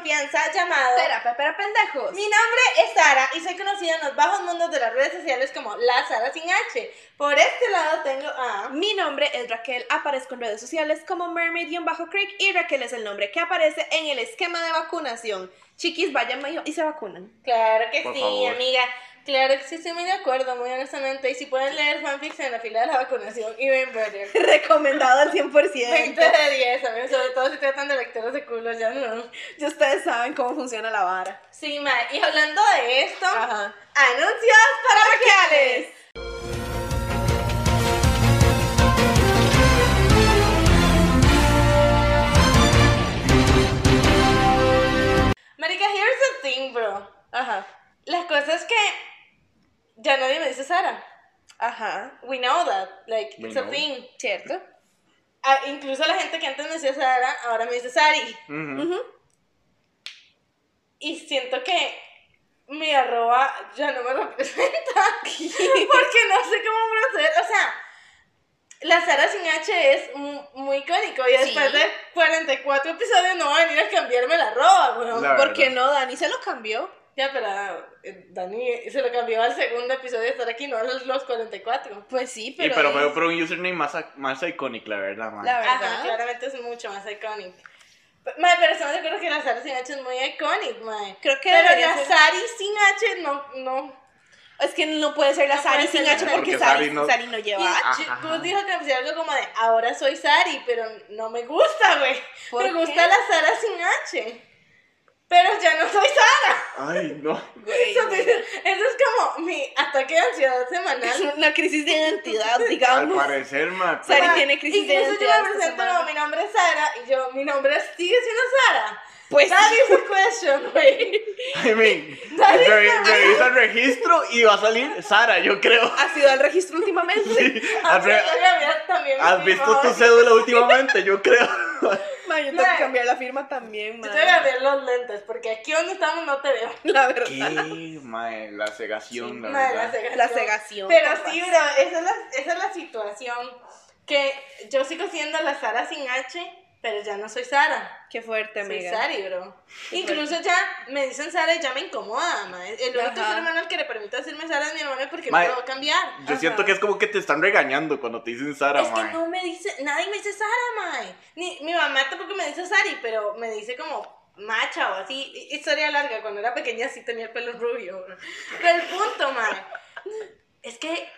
Confianza llamado Terapia para pendejos. Mi nombre es Sara y soy conocida en los bajos mundos de las redes sociales como La Sara sin H. Por este lado tengo a. Mi nombre es Raquel, aparezco en redes sociales como Mermaid-Creek y Raquel es el nombre que aparece en el esquema de vacunación. Chiquis, vayan mayo y se vacunan. Claro que Por sí, favor. amiga. Claro que sí, estoy muy de acuerdo, muy honestamente. Y si pueden leer fanfics en la fila de la vacunación, even better. Recomendado al 100%. 20 de 10, a sobre todo si tratan de lectores de culos, ya no. Ya ustedes saben cómo funciona la vara. Sí, ma. Y hablando de esto, Ajá. anuncios parroquiales. Marica, here's the thing, bro. Ajá. La cosa es que ya nadie me dice Sara. Ajá. We know that. Like, We it's a know. thing. ¿Cierto? Ah, incluso la gente que antes me decía Sara, ahora me dice Sari. Ujú. Ujú. Y siento que mi arroba ya no me representa. porque no sé cómo proceder. O sea, la Sara sin H es mu- muy icónico. Y después Sí. de 44 episodios no va a venir a cambiarme la arroba, weón. La- ¿Por qué verdad. no? Dani se lo cambió. Ya, pero eh, Dani se lo cambió al segundo episodio de estar aquí, no a los los 44. Pues sí, Y pero. pero es- fue por un username más, más icónico, la verdad, man. La Ajá, verdad. claramente es mucho más icónico. Mae, pero estamos de acuerdo que la Sara sin H es muy icónico, mae. Creo que Pero la ser- Sari sin H no, no. Es que no puede ser la No Sari sin H porque Porque Sari, Sari no- Sari no lleva H. Ajá. Gus dijo que hacía algo como de, ahora soy Sari, pero no me gusta, güey. ¿Por Me qué? gusta la Sara sin H. Pero ya no soy Sara. Ay, no. Güey, Eso, es- eso es como mi ataque de ansiedad Es semanal. una crisis de identidad, Al digamos. parecer, man. Sari Mae, tiene crisis de Incluso yo identidad me presento como mi nombre es Sara y yo, mi nombre sigue siendo Sara. Pues That is the question, güey. I mean, re- revisa el registro y va a salir Sara, yo creo. ¿Has ido al registro últimamente? Sí. ¿Has, re- Voy a cambiar también has visto tu cédula últimamente? Yo creo. Ma, yo tengo que cambiar la firma también, Yo ma. te voy a cambiar los lentes porque aquí donde estamos no te veo. La verdad. ¿Qué? Mae, la cegación, la Madre, verdad. cegación. La cegación, Pero capaz. sí, bro, esa es, la, esa es la situación. Que yo sigo siendo la Sara sin H, pero ya no soy Sara. Qué fuerte, Soy amiga. Sari, bro. Incluso ya me dicen Sara y ya me incomoda, ma. El único Ajá. ser humano al que le permite decirme Sara es mi hermano porque Mae, no puedo cambiar. Yo siento que es como que te están regañando cuando te dicen Sara, Es que mae. no me dice, nadie me dice Sara. Ni, mi mamá tampoco me dice Sari, pero me dice como macha o así. Hi- Historia larga, cuando era pequeña sí tenía el pelo rubio. bro. Pero el punto, mae, es que,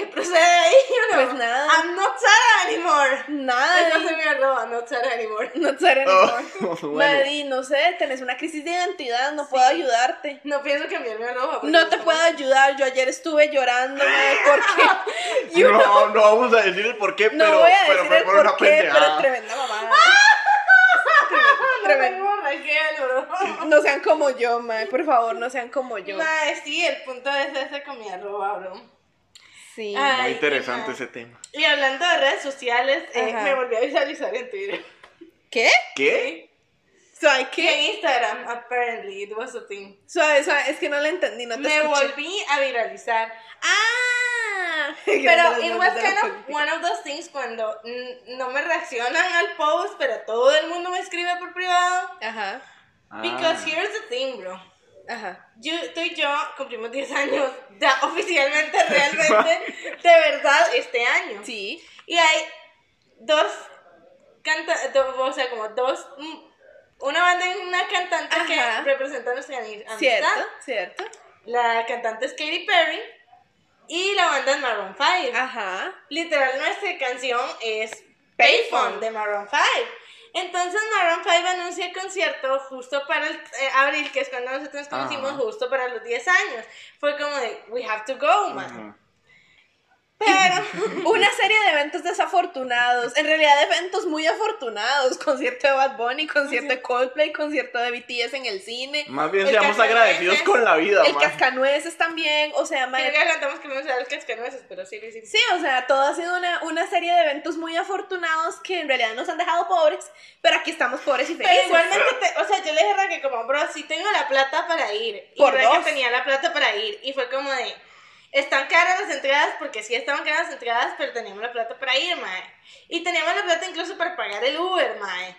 ¿qué procede ahí? you know? Pues nada. I'm not Sara anymore. Nada, Esa es mi arroba, not Sara anymore. no te Oh, bueno. Madi, no sé, tenés una crisis de identidad, no puedo ayudarte. No pienso cambiar mi arroba. porque No te puedo ayudar, yo ayer estuve llorando, porque you no, know, no vamos a decir el por qué, no pero, voy a pero decir el por una qué, pero pendejada. tremenda mamada. No Tremendo. tengo Raquel, bro. No sean como yo, madre, por favor, no sean como yo. Mae, sí, el punto es ese con mi arroba, bro. Sí. Ay, Muy interesante ese tema. Y hablando de redes sociales, eh, me volví a visualizar en Twitter. ¿Qué? ¿Qué? ¿Suave Y qué? en Instagram, apparently, it was a thing. Suave, suave, es que no la entendí, no te Me escuché. volví a viralizar. Ah. Pero it was kind of one of those things cuando no me reaccionan al post, pero todo el mundo me escribe por privado. Ajá. Because Ah. here's the thing, bro. Ajá. Yo, tú y yo cumplimos 10 años, ya oficialmente, realmente, de verdad, este año. Sí. Y hay dos cantantes, o sea, como dos, mm, una banda y una cantante Ajá. que representan nuestra ami- amistad. Cierto, cierto. La cantante es Katy Perry y la banda es Maroon 5. Ajá. Literal, nuestra canción es Payphone de Maroon 5. Entonces Maroon 5 anuncia concierto justo para el eh, abril, que es cuando nosotros nos conocimos, Ajá. justo para los 10 años. Fue como de, we have to go, man. Pero, Una serie de eventos desafortunados, en realidad eventos muy afortunados, concierto de Bad Bunny, concierto de Coldplay, concierto de BTS en el cine, Más bien seamos agradecidos con la vida, el man. cascanueces también, o sea, creo que me usar el cascanueces, pero sí lo hicimos. sí, o sea, todo ha sido una, una serie de eventos muy afortunados que en realidad nos han dejado pobres, pero aquí estamos pobres y Pero felices. igualmente, te- o sea, yo le dije a Raquel como, bro, sí tengo la plata para ir. Y Por Raquel dos. tenía la plata para ir. Y fue como de, están caras las entradas, porque sí estaban caras las entradas, pero teníamos la plata para ir, mae. Y teníamos la plata incluso para pagar el Uber, mae.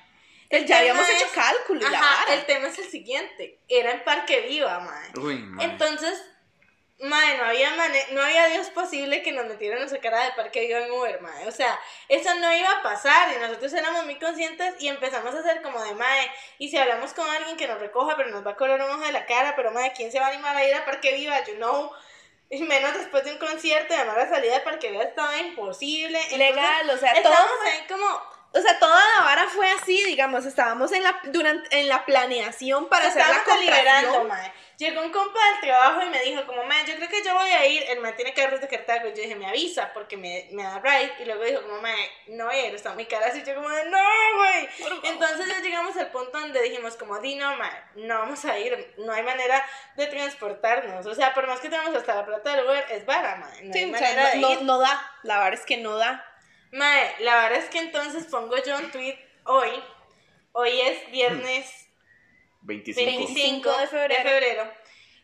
El ya habíamos es- hecho cálculo y la Ajá, vara. el tema es el siguiente. Era en Parque Viva, mae. Uy, man. Entonces, mae, no había, mane- no había Dios posible que nos metieran a sacar de Parque Viva en Uber, mae. O sea, eso no iba a pasar y nosotros éramos muy conscientes y empezamos a hacer como de, mae, y si hablamos con alguien que nos recoja, pero nos va a cobrar un ojo de la cara, pero mae, ¿quién se va a animar a ir a Parque Viva? You know. Y menos después de un concierto, además la salida de Parque Viva estaba imposible. Entonces, Legal, o sea, todo estábamos fue- ahí como, O sea, toda la vara fue así, digamos, estábamos en la, durante, en la planeación para hacer la contratación. mae. Llegó un compa del trabajo y me dijo, como, mae, yo creo que yo voy a ir. El mae tiene carros de Cartago. Y yo dije, me avisa porque me, me da ride. Y luego dijo, como, mae, no voy a ir, está muy cara. Así yo, como, de, no, güey. Entonces ya llegamos al punto donde dijimos, como, di, no, mae, no vamos a ir. No hay manera de transportarnos. O sea, por más que tenemos hasta la plata del Uber, es vara, mae. No Sí, hay o sea, manera de no, ir. no, no da, la verdad es que no da. Mae, la verdad es que entonces pongo yo un tweet hoy. Hoy es viernes 25. 25 de febrero.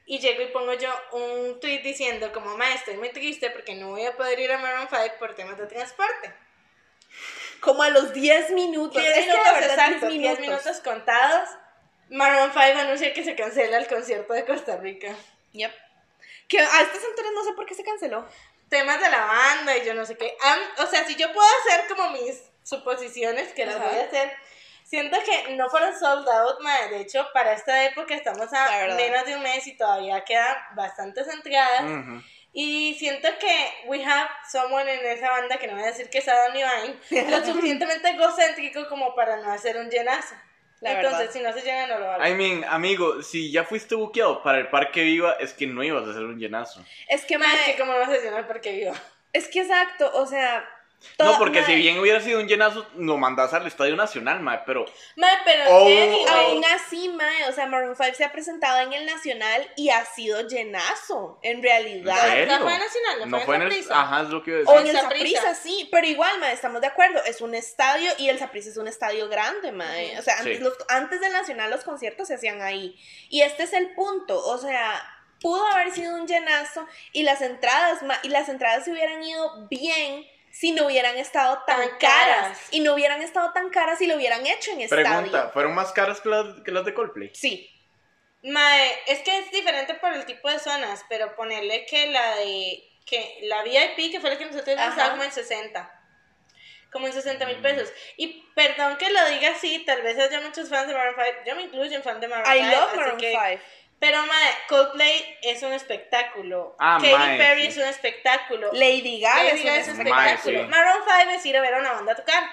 Y llego y pongo yo un tweet diciendo como, ma, estoy muy triste porque no voy a poder ir a Maroon 5 por temas de transporte. Como a los 10 minutos. 10 es que de minutos verdad, exacto, 10 minutos contados. Maroon 5 anuncia que se cancela el concierto de Costa Rica. Yep. Que a estas alturas no sé por qué se canceló. Temas de la banda y yo no sé qué. Am- o sea, si yo puedo hacer como mis suposiciones, que las Ajá. voy a hacer, siento que no fueron sold out, ma. De hecho, para esta época estamos a menos de un mes y todavía quedan bastantes entradas. Y siento que we have someone en esa banda, que no voy a decir que es Adam Levine, lo suficientemente egocéntrico como para no hacer un llenazo. La Entonces, verdad. si no se llena, no lo hago. I mean, amigo, si ya fuiste buqueado para el Parque Viva, es que no ibas a hacer un llenazo. Es que, Más mae, que como no se llena el parque vivo. es que exacto, o sea. No, porque si mae, bien hubiera sido un llenazo, lo mandas al Estadio Nacional, mae, pero... Ma, pero Oh, anyway, Aún así, mae, o sea, Maroon 5 se ha presentado en el Nacional y ha sido llenazo, en realidad. ¿En serio? No fue nacional, no, No fue en en el... Saprissa. Ajá, es lo que iba a O decir. en el Saprissa. Sí, pero igual, mae, estamos de acuerdo, es un estadio y el Saprissa es un estadio grande, mae. O sea, antes, Sí. los- antes del Nacional los conciertos se hacían ahí. Y este es el punto, o sea, pudo haber sido un llenazo y las entradas, ma- y las entradas se hubieran ido bien si no hubieran estado tan, Tan caras. caras. Y no hubieran estado tan caras si lo hubieran hecho en estadio. Pregunta, ¿fueron más caras que las, que las de Coldplay? Sí. Mae, es que es diferente por el tipo de zonas, pero ponerle que la de que la VIP, que fue la que nosotros estaba como en 60. Como en 60 mil pesos. Y perdón que lo diga así, tal vez haya muchos fans de Maroon 5. Yo me incluyo en fan de Maroon 5. I love Maroon que- 5. Pero, mae, Coldplay es un espectáculo. Ah, Katy mae, Perry sí. es un espectáculo. Lady Gaga Lady es un Gaga es un Mae, espectáculo. sí. Maroon 5 es ir a ver a una banda a tocar.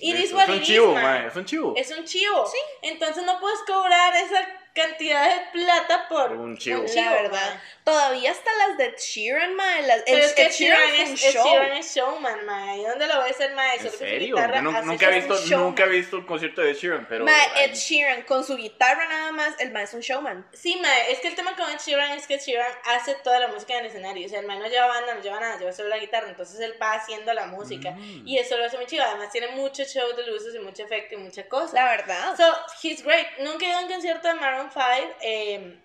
Is es what un chivo, mae. es un chivo. Es un chivo. Entonces no puedes cobrar esa cantidad de plata por Un chivo. La verdad. Todavía hasta las de Sheeran, mae. Las, Pero el- es que Ed Sheeran Sheeran es, un show. Sheeran es showman, mae. ¿Y dónde lo ves el mae? ¿En Solo con su serio? guitarra Yo hace nunca, he visto, nunca he visto el concierto de Sheeran, pero... Mae, Ed Sheeran con su guitarra nada más, el mae es un showman. Sí, mae, es que el tema con Ed Sheeran es que Ed Sheeran hace toda la música en el escenario. O sea, el mae no lleva banda, no lleva nada, lleva solo la guitarra. Entonces él va haciendo la música. Mm. Y eso lo hace muy chido. Además, tiene mucho show de luces y mucho efecto y mucha cosa. La verdad. So, he's great. Nunca he ido a un concierto de Maroon 5, eh,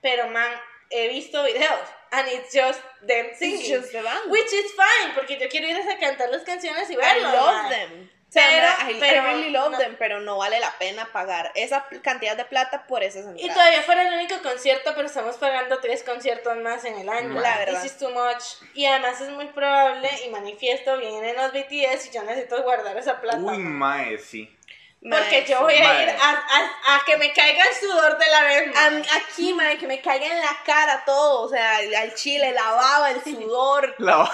pero man, he visto videos. And it's just them singing. It's just the band. Which is fine, porque yo quiero ir a cantar las canciones y I verlo. love mae. them. Pero- I, I really love no. them, pero no vale la pena pagar esa cantidad de plata por esas Y entradas. todavía fuera el único concierto, pero estamos pagando tres conciertos más en el año. La verdad. This is too much. Y además es muy probable, y manifiesto, vienen los BTS y yo necesito guardar esa plata. Uy, mae, sí. Porque yo voy a ir a, a, a que me caiga el sudor de la vez. A aquí, madre, que me caiga en la cara todo, o sea, al chile, la baba, el sudor, La...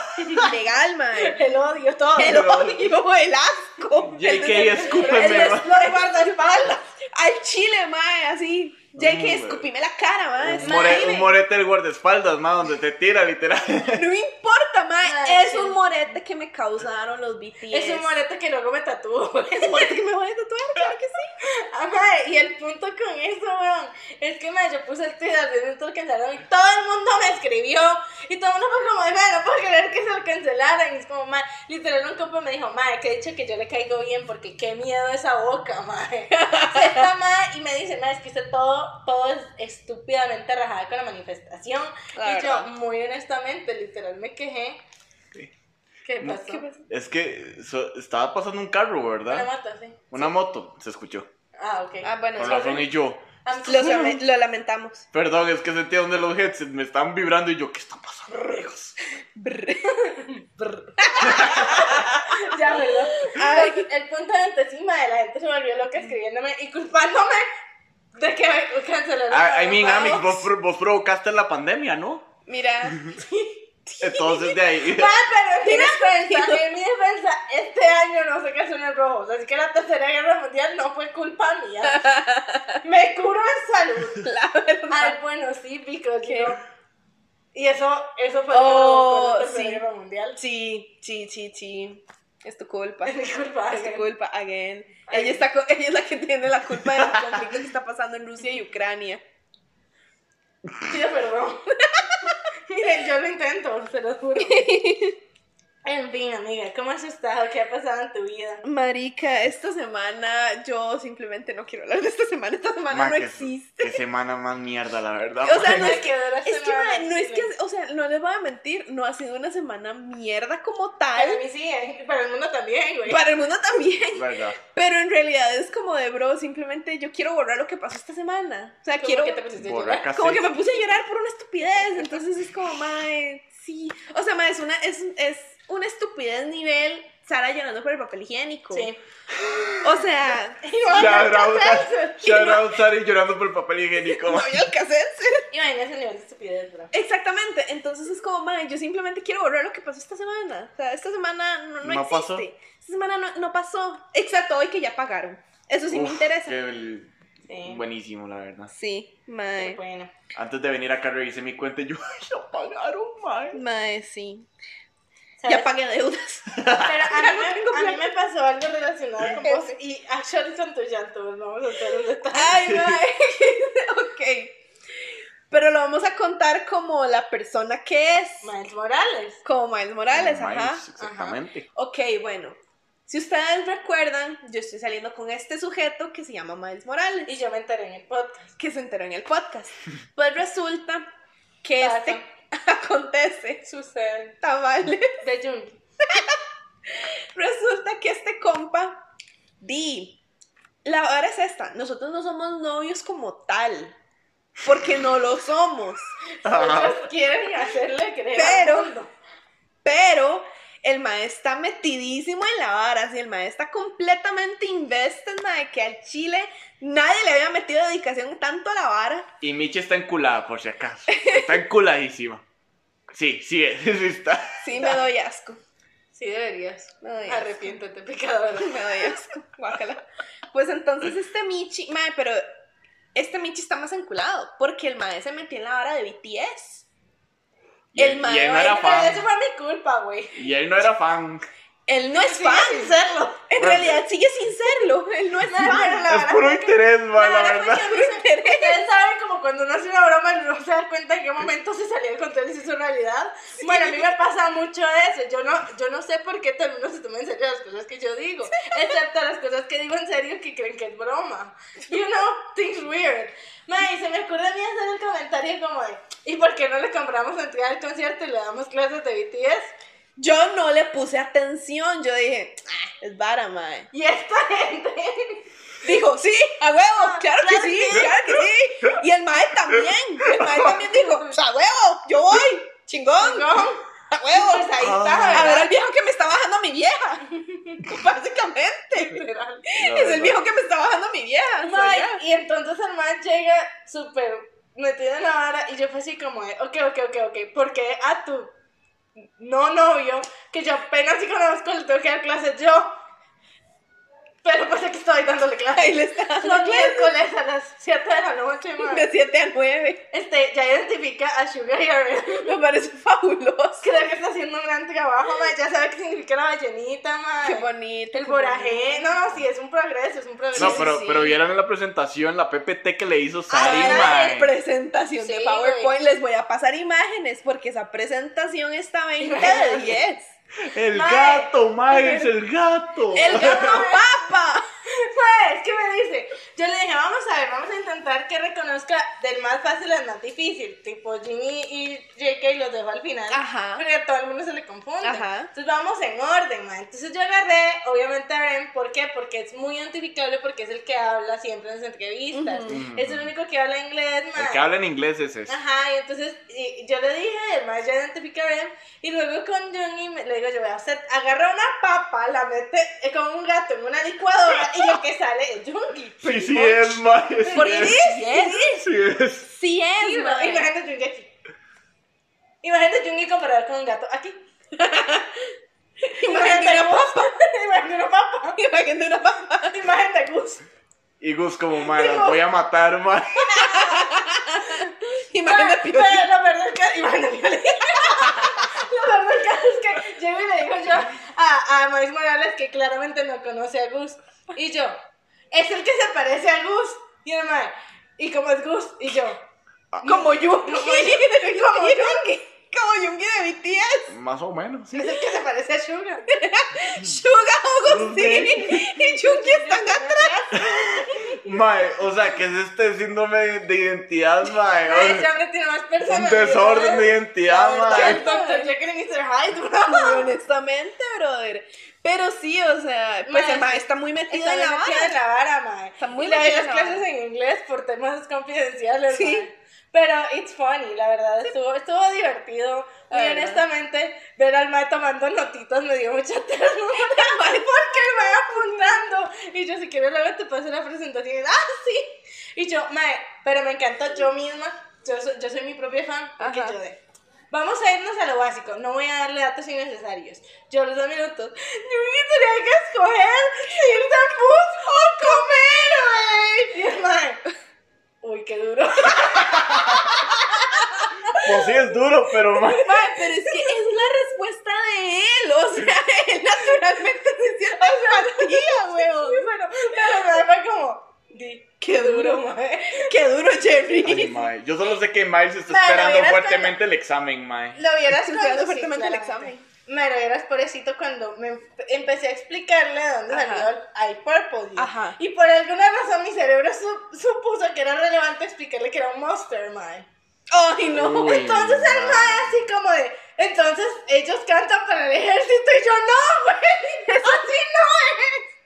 legal, madre. El odio, todo. El odio, el asco. JK, el escúpeme, el ma. des- guardaespaldas. Al chile, mae, así. JK, Hombre. escupime la cara, mae. Un, more- un morete del guardaespaldas, mae, donde te tira, literal. No me importa. Mae, es sí. un morete que me causaron los BTS. Es un morete que luego me tatúo. Es un morete que me voy a tatuar, claro que sí. Ajá, y el punto con eso, weón, es que mae, yo puse el tweet al día lo cancelaron y todo el mundo me escribió y todo el mundo fue como, mae, no puedo creer que se lo cancelaran. Y es como, mae, literal un compa me dijo, mae, que he dicho que yo le caigo bien porque qué miedo esa boca, mae. Se está, mae, y me dice, mae, es que usted todo, todo es estúpidamente rajada con la manifestación. La y yo, muy honestamente, literal me quejé. Sí. ¿Qué No, pasó? ¿Qué pasó? Es que so- estaba pasando un carro, Una ¿verdad? moto, sí. Una moto, se escuchó. Ah, ok. Ah, bueno, Con sí. razón y yo. Lo, lo lamentamos. Perdón, es que sentía donde los headsets me estaban vibrando y yo, ¿qué está pasando, amigos? Ya, ¿verdad? Ay. El, el punto de encima de la gente se volvió loca escribiéndome y culpándome de que me cancelaron. I, I los mean. Amix, vos, vos provocaste la pandemia, ¿no? Mira, Entonces de ahí. Ah, pero en mi defensa, en mi defensa, este año no se calzones rojos, así que la tercera guerra mundial no fue culpa mía. Me curo en salud. la verdad. Ay, bueno, sí, because ¿Qué? yo- Y eso, eso fue Oh, la tercera sí. guerra mundial. Sí, sí, sí, sí. Es tu culpa. Es mi culpa. Es tu again. culpa, again. Ella, está, ella es la que tiene la culpa del conflicto que está pasando en Rusia y Ucrania. Perdón. Miren, yo lo intento, se lo juro. En fin, amiga, ¿cómo has estado? ¿Qué ha pasado en tu vida? Marica, esta semana yo simplemente no quiero hablar de esta semana. Esta semana Ma, no qué- existe. Qué semana más mierda, la verdad. O sea, no es que, es que, ma, no es que, o sea, no les voy a mentir, no ha sido una semana mierda como Para tal. mí sí, ¿eh? para el mundo también, güey. Para el mundo también. ¿Verdad? Pero en realidad es como de, bro, simplemente yo quiero borrar lo que pasó esta semana. O sea, ¿Cómo quiero... que te pusiste a Borra llorar? cassette. Como que me puse a llorar por una estupidez. Entonces es como, mae, sí. O sea, mae, es una, es, es una estupidez nivel Sara llorando por el papel higiénico. Sí. O sea, Shout out, shout out, Sari llorando por el papel higiénico. no había el cassette. Imagínate ese nivel de estupidez, bro. Exactamente. Entonces es como, mae, yo simplemente quiero borrar lo que pasó esta semana. O sea, esta semana no, no No existe. pasó. Esta semana no, no pasó. Excepto hoy que ya pagaron. Eso sí me interesa. qué el- Sí. Buenísimo, la verdad. Sí, mae. Bueno. Antes de venir acá revisé mi cuenta y yo, ya pagaron, mae. Mae, sí. ¿Sabes? Ya pagué deudas. Pero a mí, no me, a mí me pasó algo relacionado con vos y actually con tu llanto, pues, vamos a hacer un detalle. Ay, mae. ok. Pero lo vamos a contar como la persona que es. Miles Morales. Como Miles Morales, Como ajá. Miles, Exactamente. Ok, bueno. Si ustedes recuerdan, yo estoy saliendo con este sujeto que se llama Miles Morales, Y yo me enteré en el podcast. que se enteró en el podcast. Pues resulta que este acontece, Sucede. tamales. De Jung. Resulta que este compa, di, la verdad es esta, nosotros no somos novios como tal, porque no lo somos. Ellos quieren hacerle creer Pero-. Pero el maestro está metidísimo en la vara, así el maestro está completamente invested, de que al chile nadie le había metido dedicación tanto a la vara. Y Michi está enculada, por si acaso. Está enculadísima. Sí, sí, sí está. Sí, me doy asco. Sí deberías. Me doy asco. Arrepiéntete, pecadora. Me doy asco. Guácala. Pues entonces este Michi, mae, pero este Michi está más enculado, porque el maestro se metió en la vara de BTS. Y El y mae él no era Pero eso fan. fue mi culpa, güey. Y él no era fan. Él no es Sigue fan. sin serlo. En realidad sigue sin serlo. Él no es No, fan. la Es verdad puro interés, mae, la verdad fue verdad. a mí se- Ustedes saben como cuando uno hace una broma y no se da cuenta en qué momento se salió de control y se hizo realidad. Bueno, a mí me pasa mucho eso. Yo no, yo no sé por qué todo el mundo se toma en serio las cosas que yo digo. Excepto las cosas que digo en serio que creen que es broma. You know, things weird. Ma, y se me ocurre a mí hacer el comentario como de, ¿y por qué no le compramos entrada al concierto y le damos clases de BTS? Yo no le puse atención. Yo dije, ah, es vara, mae. Y esta gente... Dijo, sí, a huevo, claro que claro sí, que sí. claro que sí. Y el mae también. El mae también dijo, pues, a huevo, yo voy. Chingón. No, A huevo. pues ahí está, A ver al viejo que me está bajando a mi vieja. Básicamente. Literal. Es el viejo que me está bajando a mi vieja. Mae, yo. y entonces el man llega súper metido en la vara y yo fue así como, ok, ok, ok, ok, porque a tu no novio, que yo apenas si conozco, le tengo que dar clases yo. Pero pues aquí estoy dándole Ahí clases. le está dando Los clases miércoles a las 7 de la noche, mae. de 7 a 9. Este, ya identifica a Sugar y a Red. Me parece fabuloso. Creo que está haciendo un gran trabajo, mae. Ya sabe qué significa la ballenita, mae. Qué bonito. El borajé, no, sí, es un progreso, es un progreso. No, pero, sí. pero vieron en la presentación la PPT que le hizo Sari, Ah, mae. la presentación de Sí, PowerPoint. güey. Les voy a pasar imágenes porque esa presentación está 20 de 10. El Mae. gato, Miles, el gato. El gato papa. Pues, ¿qué me dice? Yo le dije, vamos a ver, vamos a intentar que reconozca del más fácil al más difícil. Tipo, Jimmy y JK los dejo al final. Ajá. Porque a todo el mundo se le confunde. Ajá. Entonces vamos en orden, man. Entonces yo agarré, obviamente, a Ren. ¿Por qué? Porque es muy identificable, porque es el que habla siempre en las entrevistas. Es el único que habla inglés, man. El que habla en inglés es ese. Ajá, y entonces y yo le dije, el más ya identifica a Ren, y luego con me- le digo, yo voy a hacer, agarra una papa, la mete eh, como un gato en una licuadora, y lo que sale es Jungi. Sí, sí es, mae. Sí Porque es. sí es. Sí es. Sí es, Sí, mae. Imagínate Jungi aquí. Imagínate Jungi comparado con un gato aquí. Imagínate una papa. Imagínate una papa. Imagínate una papa. Imagínate Gus. Y Gus como, mae, las voy a matar, mae. Imagínate Pero Piolín. lo verdad es que. Imagínate Piolín. Lo verdad es que es llego y le digo yo a, a Maíz Morales que claramente no conoce a Gus. Y yo, es el que se parece a Gus. Y el ¿y cómo es Gus? Y yo, Como Yungi. como Jungi. Como Yungi de BTS. Más o menos, sí. Es el que se parece a Sugar. Suga Agustín. Y Yungi están atrás. Mae, o sea, que es este síndrome de identidad, mae. O Ese hombre tiene más un personalidad. desorden de identidad, mae. Dr. Jekyll y Mr. Hyde, bro. Honestamente, brother. Pero sí, o sea, pues mae sí. está muy metido Está en la metido vara. en la vara, mae. Está muy y doy metido las en la clases vara. en inglés por temas confidenciales, Sí. Pero it's funny, la verdad, estuvo, estuvo divertido. La Muy verdad. honestamente, ver al mae tomando notitas me dio mucha ternura. porque el mae apuntando. Y yo, si quieres, luego te paso la presentación. Y, ah, sí. Y yo, mae, pero me encantó yo misma. Yo soy, yo soy mi propia fan. Porque Ajá. yo de. Vamos a irnos a lo básico, no voy a darle datos innecesarios. Yo los dos minutos, yo me tenía que escoger si irse al bus o comer, güey. Uy, qué duro. Pues sí es duro, pero mae. Mae, pero es que es la respuesta de él. O sea, él naturalmente se siente empatía, weón. Y bueno, pero mae fue como, di, qué duro, mae. Qué duro, Jerry. Ay, mae. Yo solo sé que Miles está Mae, esperando fuertemente el examen, mae. Lo vieras esperando sí, fuertemente el examen. Me lo vieras pobrecito cuando me em- empecé a explicarle de dónde Ajá. salió el iPurple. Ajá. Y por alguna razón mi cerebro su- supuso que era relevante explicarle que era un monster, mae. Ay, no. Uy, Entonces el mae. mae así como de, entonces ellos cantan para el ejército y yo no, güey, así no es.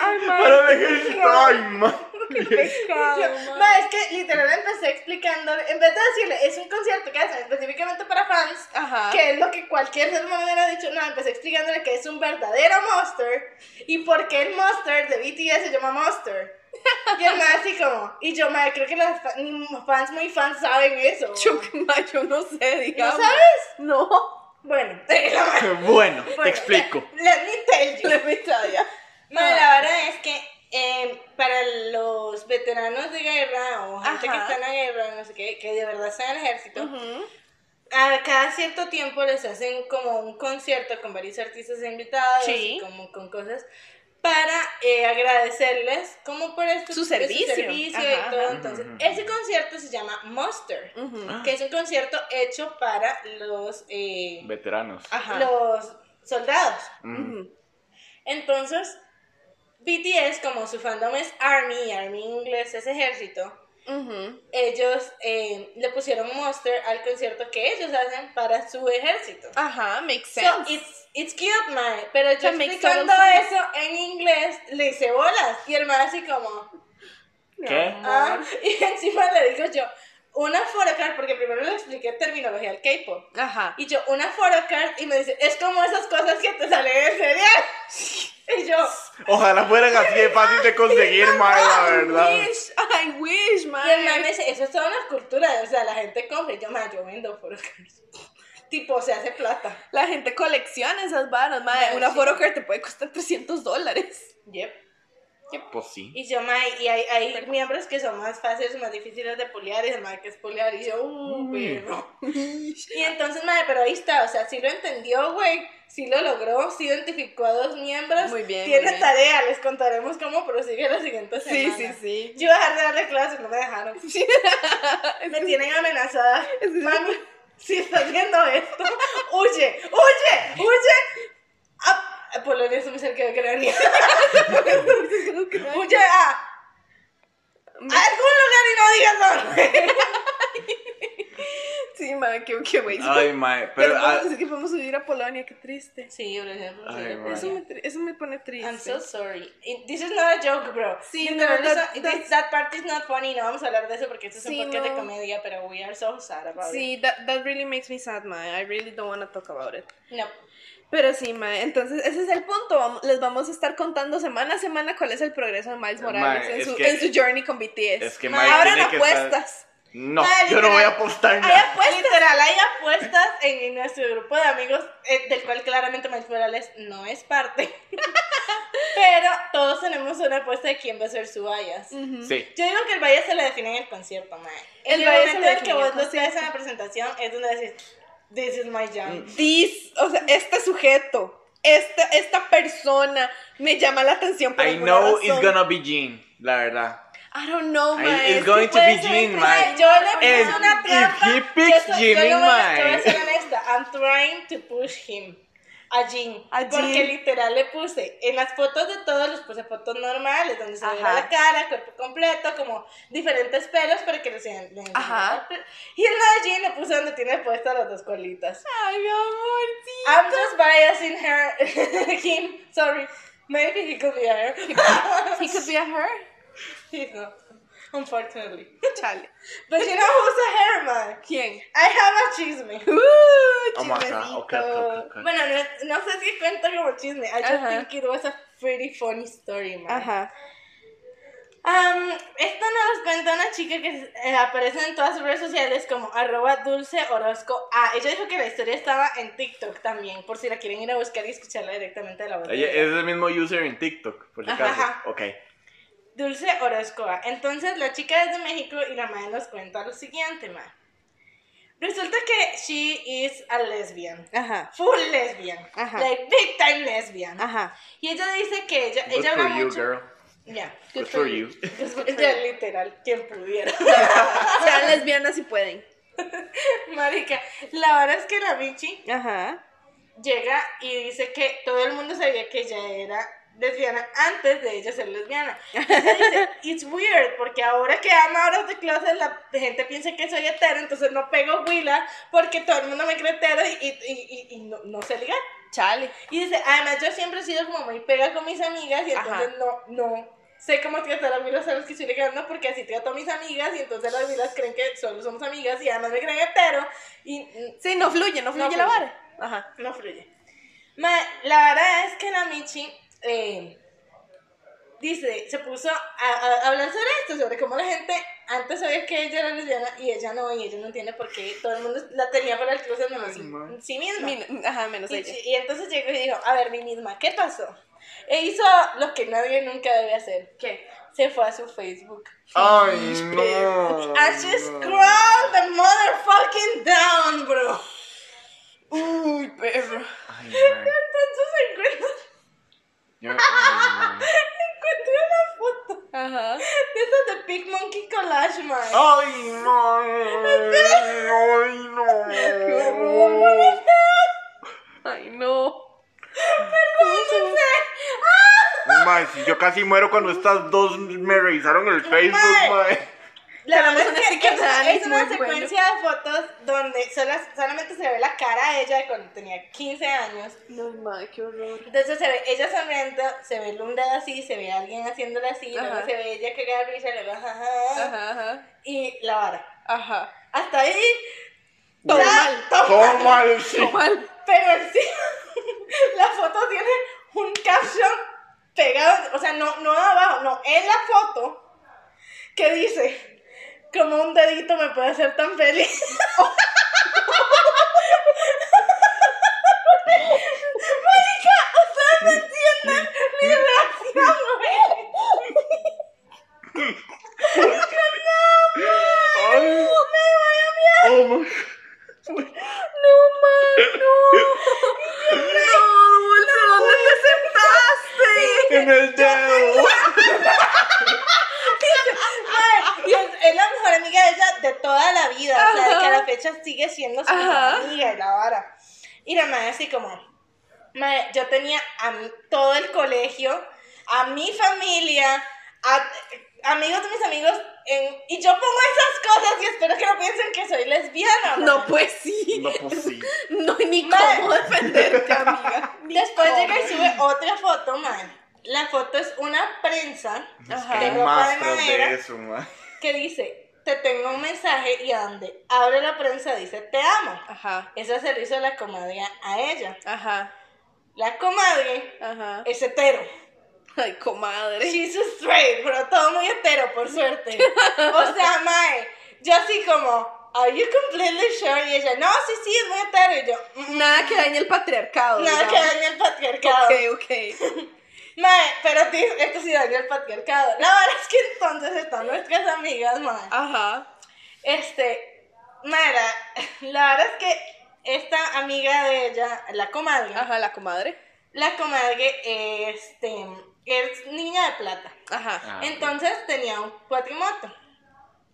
Ay, mae. Para el ejército, ay, mae. Pecado, Yo- mae. mae, es que literal empecé explicándole, en vez de decirle, es un concierto que hacen específicamente para fans, Ajá. que es lo que cualquier ser humano hubiera dicho, no, empecé explicándole que es un verdadero monster y por qué el monster de BTS se llama monster. Y el así como, y yo, mae, creo que ni fans muy fans saben eso. Yo, yo no sé, ¿No digamos. sabes? No. Bueno, mae- Bueno, te Bueno, explico. Let, let me tell you. La mitad ya. Mae, la verdad es que eh, para los veteranos de guerra o gente Ajá. que está en la guerra, no sé qué, que de verdad está en el ejército, a cada cierto tiempo les hacen como un concierto con varios artistas invitados Sí. y como con cosas para eh, agradecerles como por esto, Su servicio. servicio Ajá, y todo. ajá. Entonces, Ujú. ese concierto se llama Monster, Ujú. que es un concierto hecho para los, eh, Veteranos. Ajá. los soldados. Entonces, BTS, como su fandom es Army, Army en inglés es ejército, ellos eh, le pusieron Monster al concierto que ellos hacen para su ejército. Ajá, makes So, sense. it's, it's cute, mae. Pero yo That explicando eso en inglés, le hice bolas. Y el mae así como, ¿Qué? ah. Y encima le digo yo, una photocard, porque primero le expliqué terminología del K-pop. Ajá. Y yo, una photocard, y me dice, es como esas cosas que te salen en el cereal. Y yo, Ojalá fueran así de fácil de conseguir, mae, la verdad. Wish, I wish, man. y el mae me dice, eso es toda una cultura, o sea, la gente compra. Y yo, mae, yo vendo photocards. tipo, se hace plata. La gente colecciona esas varas, madre. Mae, Una sí. photocard te puede costar 300 dólares. Yep. Pues sí. Y yo, mae, y hay, hay miembros que son más fáciles, más difíciles de poliar, y el mae que es poliar, y yo, uh, perro. Y entonces, mae, pero ahí está, o sea, sí lo entendió, güey, sí lo logró, sí identificó a dos miembros. Muy bien, Tiene muy bien. tarea, les contaremos cómo prosigue la siguiente Sí, semana. sí, sí. Yo iba a dejar de darle clases, no me dejaron. Me tienen amenazada. Mami, si estás viendo esto, huye, huye, huye. A, a Polonia es muy cerca de Ucrania. Huye a, a algún lugar y no digas dónde. Sí, madre, qué, qué güey. Ay, mae. Pero, Pero, ah, decir que podemos subir a Polonia, qué triste. Sí, por ejemplo. Sí. Eso me, eso me pone triste. I'm so sorry. This is not a joke, bro. Sí, no, eso- that- this- that's- that part is not funny. No vamos a hablar de eso porque esto es Sí, un podcast de no. comedia, pero we are so sad about it. Sí, that, that really makes me sad, mae. I really don't want to talk about it. No. Pero sí, mae. Entonces, ese es el punto. Les vamos a estar contando semana a semana cuál es el progreso de Miles Morales Mae, en, su, que- en su journey con BTS. es que Mae, Abran que estar- apuestas. No, Mae, yo no voy a literal. apostar Hay nada. apuestas. Literal, hay apuestas en, en nuestro grupo de amigos, eh, del cual claramente Miles Morales no es parte. pero todos tenemos una apuesta de quién va a ser su bias. Ujú. Sí. Yo digo que el bias se lo define en el concierto, mae. El el, bias en el que vos lo estés en la presentación es donde decís, this is my jam. This, o sea, este sujeto, esta, esta persona me llama la atención por I know razón. it's gonna be Jean, la verdad. I don't know, man. it's going to be Jean, man. Yo le puse And una if trampa. he yo picks soy- Jimmy, yo, voy a- yo voy a mae. ser honesta. I'm trying to push him. A Jean. A Porque Jean. literal le puse. En las fotos de todos les puse fotos normales, donde se ve la cara, cuerpo completo, como diferentes pelos para que le sean. Ajá. Y en la de Jean le puse donde tiene puestas las dos colitas. Ay, mi amor, sí. I'm just biasing her. him. Sorry. Maybe he could be a her. He could be a her. He's not. Unfortunately. Chale. But you know who's a hair man? ¿Quién? I have a chisme. Uh, Oh my god, okay, okay, okay. Bueno, no, no sé si cuenta como chisme. I just Ajá. think it was a pretty funny story, man. Ajá. Um, esto nos cuenta una chica que eh, aparece en todas sus redes sociales como arroba dulce orozco A. Ella dijo que la historia estaba en TikTok también, por si la quieren ir a buscar y escucharla directamente de la voz. Ella es el mismo user en TikTok, por si acaso. Ajá. Ok. Dulce Orozco A. Entonces la chica es de México y la madre nos cuenta lo siguiente, ma. Resulta que she is a lesbian. Ajá. Full lesbian. Ajá. Like big time lesbian. Ajá. Y ella dice que ella, Good ella for habla you, mucho. girl. Ya. Good for you. Ya literal, quien pudiera. Sean lesbianas si pueden. Marica, la verdad es que la Michi Ajá. llega y dice que todo el mundo sabía que ella era lesbiana antes de ella ser lesbiana. Ella dice, it's weird, porque ahora que out of the closet, la gente piensa que soy hetero, entonces no pego huila porque todo el mundo me cree hetero y, y, y, y no, no sé ligar. Chale. Y dice, además yo siempre he sido como muy pega con mis amigas y entonces no, no sé cómo tratar a a los que estoy ligando porque así trato a mis amigas y entonces las huilas creen que solo somos amigas y además me creen hetero y mm, Sí, no fluye, no fluye No la fluye. vara. Ajá. no fluye. Ma, la verdad es que la Michi eh, dice, se puso a, a- a hablar sobre esto, sobre cómo la gente antes sabía que ella era lesbiana y ella no, y ella no entiende por qué todo el mundo la tenía para el closet menos sí, ma. sí misma. Ajá, menos Y, ella. y entonces llegó y dijo, a ver, mi misma, ¿qué pasó? E hizo lo que nadie nunca debe hacer. ¿Qué? se fue a su Facebook. Ay, no. And she scrolled the motherfucking down, bro. Uy, perro. Ay. Entonces Yo- ay, encontré una foto Ajá. de esas de Big Monkey Collage, man. no. Ay, no. Ay, no. Ay, no. Mae, si yo casi muero cuando estas dos me revisaron el Facebook, Mae. La Tenemos verdad un es es, de Dani es una bueno. secuencia de fotos donde sola- solamente se ve la cara de ella de cuando tenía 15 años. No, madre, qué horror. Entonces se ve ella sonriendo, se ve un dedo así, se ve alguien haciéndole así, luego se ve ella que de risa, luego ajá, Ajá, ajá. y la vara. Ajá. Hasta ahí, Todo mal. todo mal. sí. Mal. Pero encima, la foto tiene un caption pegado, o sea, no, no abajo, no, en la foto, que dice, como un dedito me puede hacer tan feliz. Marica, ustedes no entienden mi reacción, güey. Ay. Oh, my- No, man, no. No, Dulce, ¿dónde te sentaste? En el dedo. Ay, y es, es la mejor amiga de ella de toda la vida. O sea, de que a la fecha sigue siendo su mejor Ajá. amiga y la vara. Y la madre así como, madre, yo tenía a mi- todo el colegio, a mi familia, a amigos de mis amigos, en- y yo pongo esas cosas y espero que no piensen que soy lesbiana. No, mae. pues sí. No, pues sí. No hay ni Mae. cómo defenderte, amiga. Ni Después cómo. llega y sube otra foto, man. La foto es una prensa Ajá. ropa más de tras madera. de eso, que dice, te tengo un mensaje y a donde abre la prensa dice, te amo. Ajá. Eso se lo hizo la comadre a ella. Ajá. La comadre Ajá. es hetero. Ay, comadre. She's straight, pero todo muy hetero, por suerte. O sea, mae, yo así como, are you completely sure? Y ella, no, sí, sí, es muy hetero. Y yo, "Mm, Nada que dañe el patriarcado. nada que digamos. dañe el patriarcado. Ok, ok. Mae, pero ti- esto sí daña el patriarcado. La verdad es que entonces están nuestras amigas, mae. Ajá. Este, Mara, la verdad es que esta amiga de ella, la comadre, Ajá, la comadre. la comadre, este, es niña de plata. Ajá. Ah, Entonces tenía un cuatrimoto.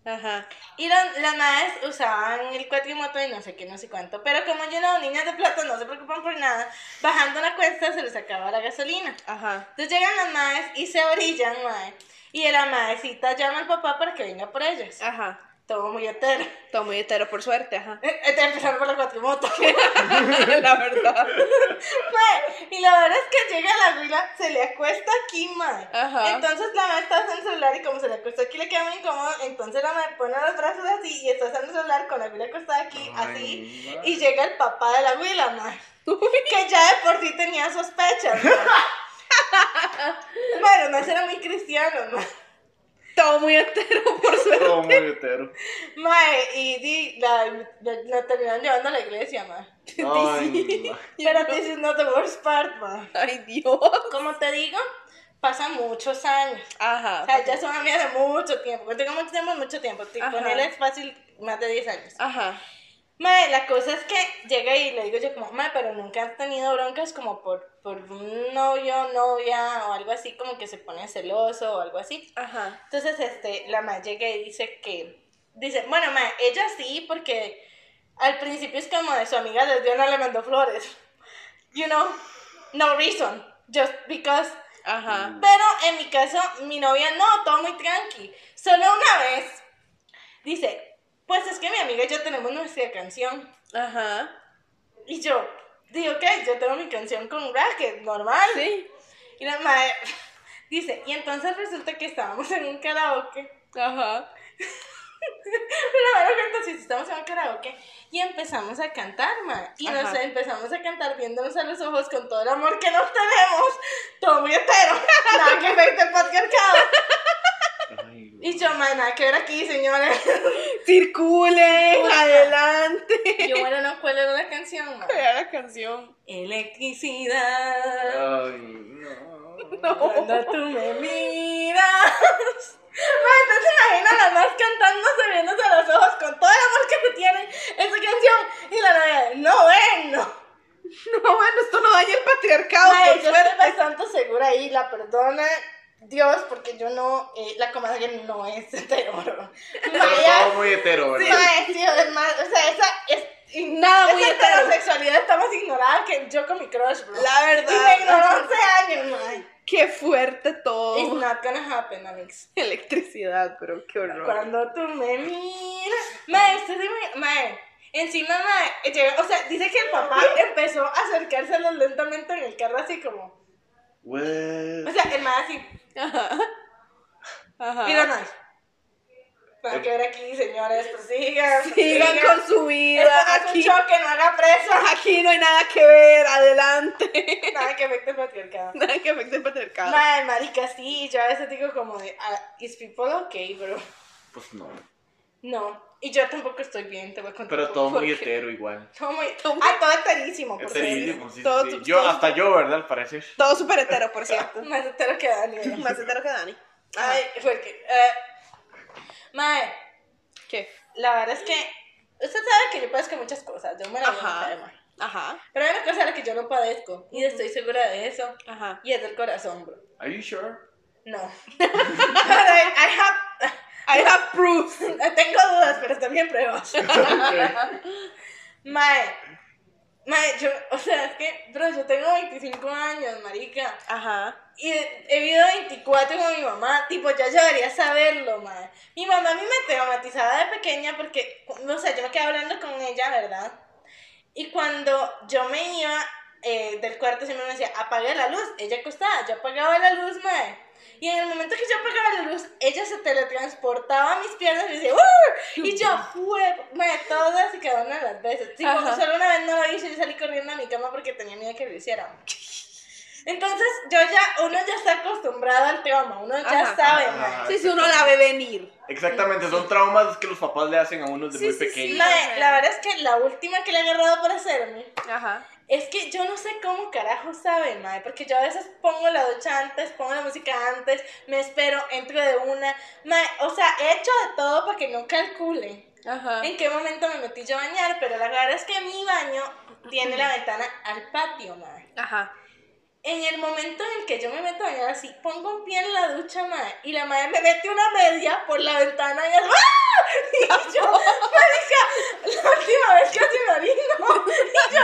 Ajá. Y la- las madres usaban el cuatrimoto y no sé qué, no sé cuánto. Pero como yo no, niñas de plata no se preocupan por nada, bajando una cuesta se les acaba la gasolina. Ajá. Entonces llegan las madres y se orillan, madre. Y la madrecita llama al papá para que venga por ellas. Ajá. Todo muy hetero. Todo muy hetero, por suerte, ajá. Eh, eh, Empezaron por la cuatrimoto. la verdad. Mae, y la verdad es que llega la güila, se le acuesta aquí, mae. Ajá. Entonces la madre está usando el celular y como se le acuesta aquí le queda muy incómodo, entonces la madre pone los brazos así y está usando el celular con la güila acostada aquí, Ay, así. Y llega el papá de la güila, mae. Que ya de por sí tenía sospechas. Bueno, no era muy cristiano, mae. Todo muy hetero, por suerte. Todo muy hetero. Mae, y di, la, la, la terminaron llevando a la iglesia, mae. Pero this is not the worst part, mae. Ay, Dios. Como te digo, pasan muchos años. Ajá. O sea, ya son amigas de mucho tiempo. Cuando digo mucho tiempo, es mucho tiempo. Ajá. Con él es fácil más de 10 años. Ajá. Mae, la cosa es que llega y le digo yo como, mae, pero nunca has tenido broncas como por, por un novio, novia o algo así, como que se pone celoso o algo así. Ajá. Entonces, este, la mae llega y dice que, dice, bueno, mae, ella sí, porque al principio es como de su amiga lesbiana le mandó flores. You know, no reason, just because Ajá. pero en mi caso, mi novia no, todo muy tranqui. Solo una vez dice, pues es que mi amiga y yo tenemos nuestra canción. Ajá. Y yo, digo, ok, yo tengo mi canción con Racket, normal. Sí. Y la madre dice, y entonces resulta que estábamos en un karaoke. Ajá. Pero bueno, entonces estamos en un karaoke y empezamos a cantar, ma. Y nos empezamos a cantar viéndonos a los ojos con todo el amor que nos tenemos. Todo muy entero. Nada que ver patriarcado. Ay, Y yo, ma, nada que ver aquí, señores. Circulen, adelante. Yo, bueno, no, ¿cuál era la canción, ma? Era la canción. Electricidad. Ay, no. Cuando tú me miras. Mae, entonces imagina a la más cantándose, viéndose a los ojos con todo el amor que se tienen esa canción. Y la novia, no ven, no. No, bueno, esto no daña el patriarcado, Mae, por yo suerte. estoy bastante segura y la perdona Dios porque yo no, eh, la comadre no es hetero. Pero Vaya, todo muy hetero, ¿verdad? sí, además, o sea, esa es... y Nada muy esa hetero. heterosexualidad está más ignorada que yo con mi crush, bro. La Y me verdad. ignoró 11 años, mae. Qué fuerte It's todo. not gonna happen, amigos. Electricidad, pero qué horror. Cuando tú me miras. Mae, usted sí me. Mae. Encima, mae. llega- o sea, dice que el papá empezó a acercárselos lentamente en el carro, así como. What? O sea, el mae así. Ajá. Ajá. Mira. Para que ver aquí, señores, prosigan. Sigan prosigan. con su Esto vida. no es un Aquí, choque, no haga presa. aquí no hay nada que ver. Adelante. Nada que afecte el patriarcado. Nada que afecte el patriarcado. Mae, marica, sí, yo a veces digo como de. ah, ¿Is people okay, bro? Pues no. No. Y yo tampoco estoy bien, te voy a contar. Pero todo muy hetero igual. Todo muy. Todo muy- Ah, todo heterísimo, por Heterísimo, sí, sí, Todo- sí. Yo, todo- hasta yo, ¿verdad? Al parecer. Todo súper hetero, por cierto. cierto. Más hetero que Dani. ¿verdad? Más hetero que Dani. Ay, porque. Eh, mae, ¿Qué? la verdad es que. Usted sabe que yo padezco muchas cosas. Yo me la Ajá. llevo mae. Ajá. Pero hay una cosa a la que yo no padezco. Y estoy segura de eso. Ajá. Y es del corazón, bro. Are you sure? No. I have. I have proof. Tengo dudas, pero también pruebas. Mae. Mae, yo. O sea, es que. Bro, yo tengo 25 años, marica. Ajá. Y he he vivido 24 con mi mamá, tipo, ya yo debería saberlo, madre. Mi mamá a mí me traumatizaba de pequeña porque, o sea, yo me quedaba hablando con ella, ¿verdad? Y cuando yo me iba eh, del cuarto, siempre me decía, apague la luz. Ella acostada, yo apagaba la luz, madre. Y en el momento que yo apagaba la luz, ella se teletransportaba a mis piernas y decía, ¡Uh! Y yo, fue, todas y cada una de las veces. Tipo, Ajá. solo una vez no lo hice y salí corriendo a mi cama porque tenía miedo que lo hiciera. Entonces, yo ya, uno ya está acostumbrado al trauma, uno ya Ajá. sabe, Ajá. Sí, si uno la ve venir. Exactamente, son traumas que los papás le hacen a uno desde Sí, muy sí, sí. pequeño. Mae, la verdad es que la última que le he agarrado por hacerme Ajá. Es que yo no sé cómo carajo sabe, mae, porque yo a veces pongo la ducha antes, pongo la música antes, me espero, entro de una, mae, o sea, he hecho de todo para que no calcule Ajá. en qué momento me metí yo a bañar, pero la verdad es que mi baño tiene la ventana al patio, mae. Ajá. En el momento en el que yo me meto a bañar así, pongo un pie en la ducha, madre, y la madre me mete una media por la ventana y es ¡Ah! Y yo, marica, la última vez casi me orino. Y yo,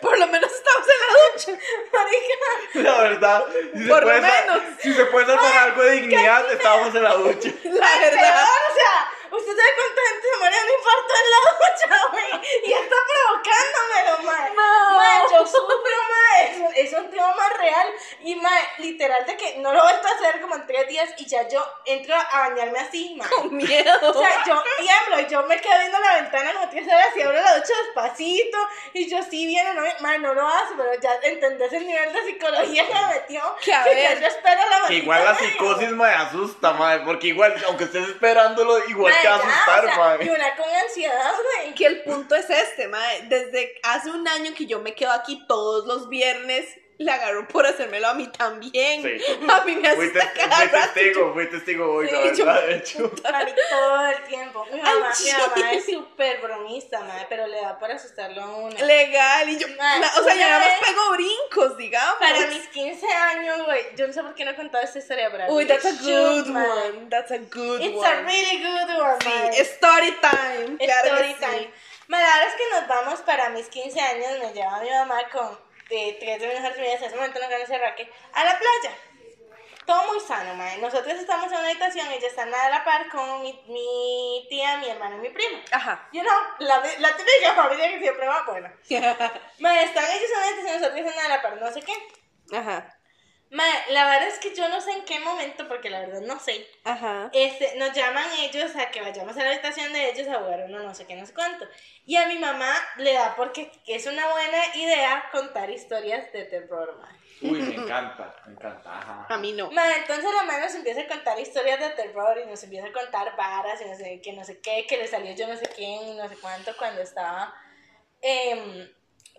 Por lo menos estamos en la ducha. marica, La verdad, si Por lo puede, menos. si se puede salvar algo de dignidad, estábamos en la ducha. La peor, verdad. o sea, usted sabe cuánta gente se muere de un infarto en la ducha, güey, y está provocándomelo, madre. No. Madre, yo sufro, madre, es un, es un trauma real, y madre, literal de que no lo he vuelto a hacer como en tres días, y ya yo entro a bañarme así, madre. Con miedo. O sea, yo tiemblo y yo me quedo viendo la ventana como tienes horas y abro la ducha despacito y yo sí viene, no, madre, no lo hace, pero ya entendés el nivel de psicología que me metió. Que a ya ver, yo espero la Que maldita igual la psicosis me asusta, madre. Porque igual, aunque estés esperándolo, igual te va a asustar, o sea, madre. Y una con ansiedad, güey. que el punto es este, mae. Desde hace un año que yo me quedo aquí todos los viernes, le agarró por hacérmelo a mí también. Sí. A mí me Fui, cada fui rato. testigo, fui testigo hoy, Sí, la yo- verdad, de hecho. Mami, todo el tiempo. Mi mamá, Ay, mi mamá sí. es súper bromista, madre, pero le da por asustarlo a uno. Legal, y yo, la- o sea, ya nada más pego brincos, digamos. Para mis 15 años, güey, yo no sé por qué no he contado esta historia, pero Uy, that's a shoot, good man. one, that's a good It's one. a really good one, man. Sí, story time. claro Story sí. time. Ma, La verdad es que nos vamos para mis 15 años, me lleva mi mamá con eh, tres de mis amigas, en ese momento no conoce Raque, a la playa. Todo muy sano, mae. Nosotros estamos en una habitación, ella está a la par con mi, mi tía, mi hermano y mi primo. Ajá. You know, la, la típica familia que siempre va, bueno. Mae, están ellos en una habitación, nosotros están a la par, no sé qué. Ajá. Mae, la verdad es que yo no sé en qué momento, porque la verdad no sé. Ajá. Este, nos llaman ellos a que vayamos a la habitación de ellos a jugar uno no sé qué, no sé cuánto. Y a mi mamá le da porque es una buena idea contar historias de terror, ma. Uy, me encanta, me encanta. Ajá. A mí no. Ma, entonces la mamá nos empieza a contar historias de terror y nos empieza a contar varas y no sé qué, no sé qué, que le salió yo no sé quién y no sé cuánto cuando estaba, em,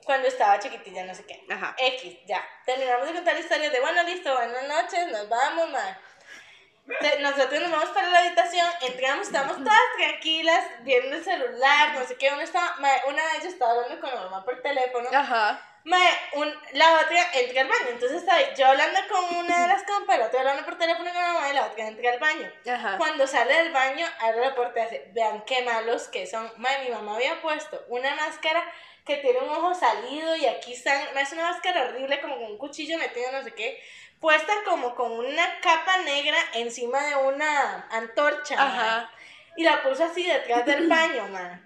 cuando estaba chiquitilla, no sé qué. Ajá. X, ya. Terminamos de contar historias de, bueno, listo, buenas noches, nos vamos, ma. nosotros nos vamos para la habitación, entramos, estamos todas tranquilas, viendo el celular, no sé qué, una, estaba, mae, una de ellas estaba hablando con la mamá por teléfono, Ajá. mae, un- la otra entra al baño, entonces estaba yo hablando con una de las compas, la otra hablando por teléfono con la mamá y la otra entra al baño. Ajá. Cuando sale del baño, abre la puerta y hace, vean qué malos que son. Mae, mi mamá había puesto una máscara que tiene un ojo salido y aquí están, es una máscara horrible como con un cuchillo metido no sé qué, puesta como con una capa negra encima de una antorcha. Ajá. Y la puso así detrás del baño, man.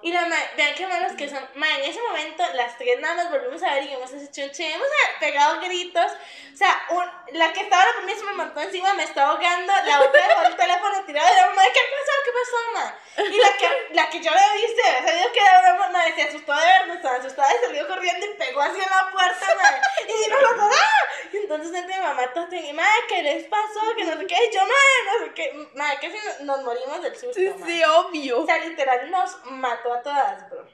Y la vean qué malos que son. Man, en ese momento las tres nada más volvimos a ver y hemos hecho chunche, hemos pegado gritos. O sea, un- la que estaba la primera se me montó encima, me estaba ahogando, la otra dejó el teléfono tirado de la mamá, ¿qué pasó? ¿Qué pasó, man? Y la que, la que yo le viste, sabido que era una mamá, se asustó de vernos, estaba asustada y salió corriendo y pegó hacia la puerta, man. Y nos lo ¡ah! Y entonces entra mi mamá, todos y madre, ¿qué les pasó? Que no sé qué, y yo, madre, no sé qué, madre, que si nos, nos morimos del susto, Sí, mae. sí, obvio. O sea, literal nos mató a todas, bro.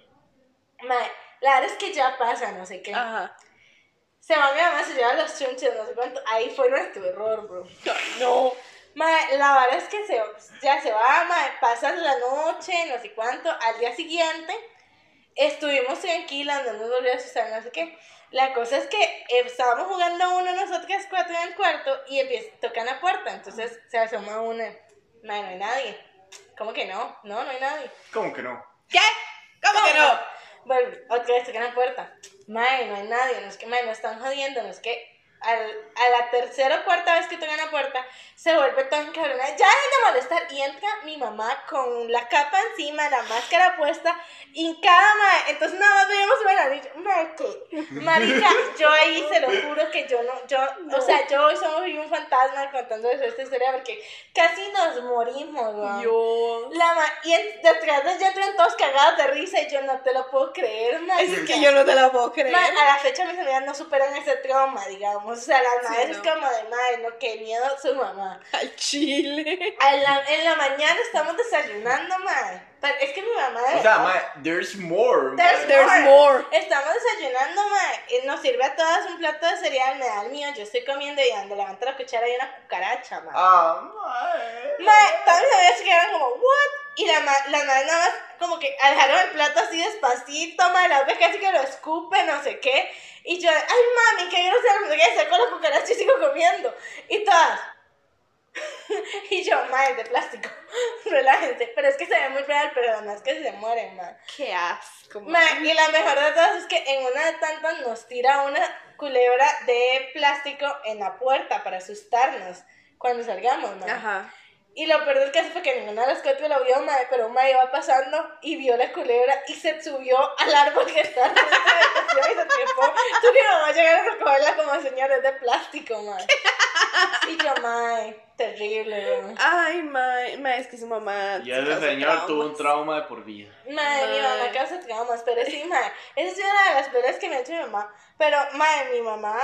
Mae, la verdad es que ya pasa, no sé qué. Ajá. Se va mi mamá, se lleva los chunches, no sé cuánto. Ahí fue nuestro error, bro. No. Mae, la verdad es que se, ya se va, mae, pasas la noche, no sé cuánto. Al día siguiente, estuvimos tranquilas, no nos volvió a asustar, no sé qué. La cosa es que eh, estábamos jugando uno nosotras cuatro en el cuarto y empieza, tocan la puerta. Entonces se asoma una. Mae, no hay nadie. ¿Cómo que no? No, no hay nadie. ¿Cómo que no? ¿Qué? ¿Cómo que no? Bueno, vez tocan la puerta. Mae, no hay nadie, no es que, mae, no están jodiendo, no es que al, a la tercera o cuarta vez que tocan la puerta, se vuelve tan cabrona, ya de molestar, y entra mi mamá con la capa encima, la máscara puesta, y cada mae, entonces nada más veíamos ¿qué? marica, yo ahí se lo juro que yo no, yo, o sea, yo hoy soy un fantasma contando esta historia, porque casi nos morimos. Yo. La ma y en- detrás de ella entran todos cagados de risa y yo no te lo puedo creer, Es que yo no te la puedo creer. Ma, a la fecha mis amigas no superan ese trauma, digamos. O sea, las Sí, madres no. es como de madre, no, qué miedo su mamá. Al chile. A la- en la mañana estamos desayunando, madre. Pero es que mi mamá O sea, mae, there's more. There's. There's more. Estamos desayunando, y Nos sirve a todas un plato de cereal, me da el mío. Yo estoy comiendo y donde levanto la cuchara hay una cucaracha, mae. Ah, mae. Mae, todas mis amigas se quedaron como, ¿what? Y la, ma- la madre nada más como que dejaron el plato así despacito, mae, la otra casi que lo escupe, no sé qué. Y yo, ay mami, qué grosero, no sé qué, saco la cucaracha y sigo comiendo. Y todas. y yo, es de plástico. Relájense. Pero es que se ve muy real, pero además que se mueren, mae. Qué asco. Ma, y la mejor de todas es que en una de tantas nos tira una culebra de plástico en la puerta para asustarnos cuando salgamos, ma. Ajá. Y lo peor del caso fue que ninguna de las cuatro lo vio, ma, pero ma iba pasando y vio la culebra y se subió al árbol que está en la habitación y se trepó. Tú que mamá llegar a recogerla como señores de plástico, ma. Y yo, ma, terrible. Ay, ma, ma, es que su mamá. Y se ese señor tuvo un traumas. trauma de por vida. Madre, mi mamá causa traumas, pero sí, madre, esa es una de las peores que me ha hecho mi mamá. Pero, madre, mi mamá,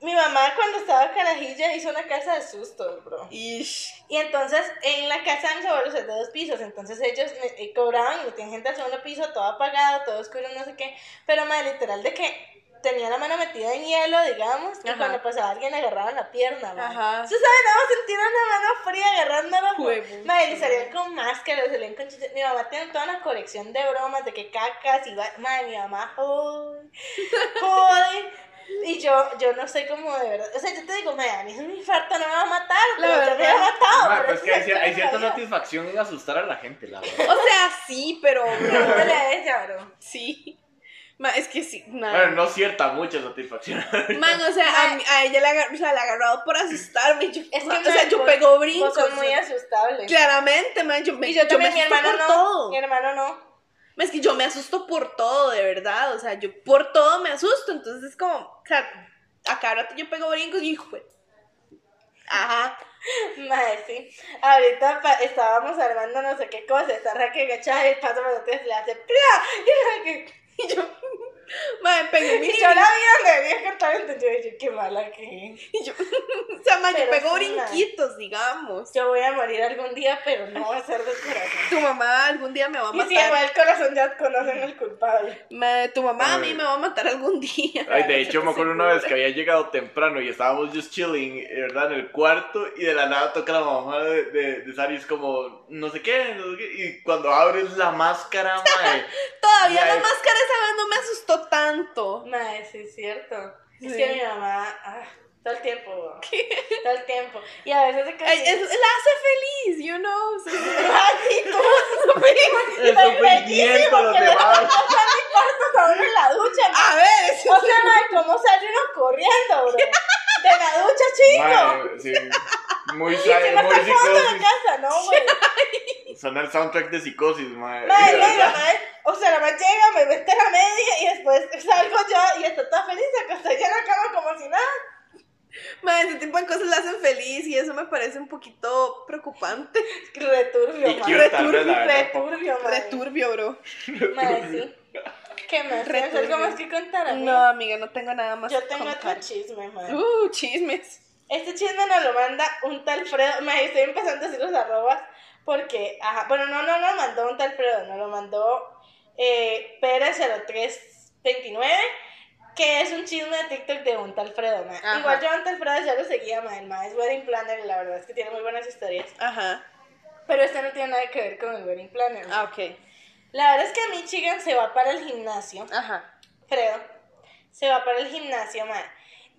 mi mamá cuando estaba carajilla hizo una casa de sustos, bro. Ish. Y entonces, en la casa de mis abuelos es de dos pisos, entonces ellos me- eh, cobraban y metían gente al segundo piso, todo apagado, todo oscuro, no sé qué. Pero, madre, literal, de que tenía la mano metida en hielo, digamos, y Ajá. cuando pasaba alguien le agarraban la pierna, madre. Ajá. Nada más sentir una mano fría agarrándolo. Huevo. Madre, le salían con máscaras, salían con chistes. Mi mamá tiene toda una colección de bromas, de que cacas y va. Madre, mi mamá, joder, joder. Y yo, yo no sé cómo de verdad. O sea, yo te digo, madre, a mí un infarto no me va a matar, La pero yo me verdad. he matado. Pero pues es que hay, hay cierta la satisfacción en asustar a la gente, la verdad. O sea, sí, pero. No me la ella, bro. Sí. Ma, es que sí. ma. Bueno, no cierta mucha satisfacción. Man, o sea, a, mí- a ella le ha, agar- o sea, le ha agarrado por asustarme. Yo, Es que, ma, o sea, yo vos- pego brincos. sos muy asustable. Claramente, man, yo me, Y yo también, me mi hermano por no. todo. Mi hermano no. Es que yo me asusto por todo, de verdad. O sea, yo por todo me asusto. Entonces es como, o sea, a cada rato yo pego brincos y hijo. Ajá. Madre. Ahorita estábamos armando no sé qué cosa, está Raquel agachada y el paso detrás le hace ¡pla! Y Raquel, y yo, Mae, pegué mi Y yo la vi donde a cantar, entonces yo dije, qué mala que y yo- O sea, mae, yo pego brinquitos, digamos. Yo voy a morir algún día, pero no va a ser del corazón. Tu mamá algún día me va a Y si matar. igual el corazón ya conocen al culpable. Tu mamá a mí Ay. me va a matar algún día. Ay, de hecho, me acuerdo una vez que había llegado temprano y estábamos just chilling, ¿verdad? En el cuarto y de la nada toca la mamá de, de, de Sari, es como, no sé qué, no sé qué, y cuando abres la máscara, mae, Todavía Ya, la máscara esa vez no me asustó tanto. Mae, sí es cierto. Es Sí. que mi mamá, ah, todo el tiempo, weón. todo el tiempo. Y a veces se es- la hace feliz, you know. Sí, sí. Tú. el sufrimiento a los demás. cuartos a uno en la ducha, mae. A ver, eso- O sea, mae, ¿cómo sale uno corriendo, bro? De la ducha, chico. Mae, sí, muy, se me muy está acabando la psicosis. casa, ¿no, güey? Suena el soundtrack de psicosis, no, y la mae, o sea, la mae llega, me mete la media y después salgo yo y está toda feliz, acostada ya en la cama como si nada. Mae, ese tipo de cosas la hacen feliz y eso me parece un poquito preocupante. Returbio, verdad. Returbio, mae. Returbio, bro. Mae, sí. ¿Qué más? ¿Tienes Returbio. algo más que contar a mí? No, amiga, no tengo nada más Yo tengo contar. otro chisme, mae. Uh, chismes. Este chisme nos lo manda un tal Fredo. Mae, estoy empezando a decir los arrobas porque, ajá, bueno, no, no nos mandó un tal Fredo, nos lo mandó eh, Pérez0329, que es un chisme de TikTok de un tal Fredo. Ajá. Igual yo a un tal Fredo ya lo seguía, mae, el es wedding planner y la verdad es que tiene muy buenas historias. Ajá. Pero este no tiene nada que ver con el wedding planner. Ah, ok. La verdad es que Michigan se va para el gimnasio. Ajá. Fredo se va para el gimnasio, mae.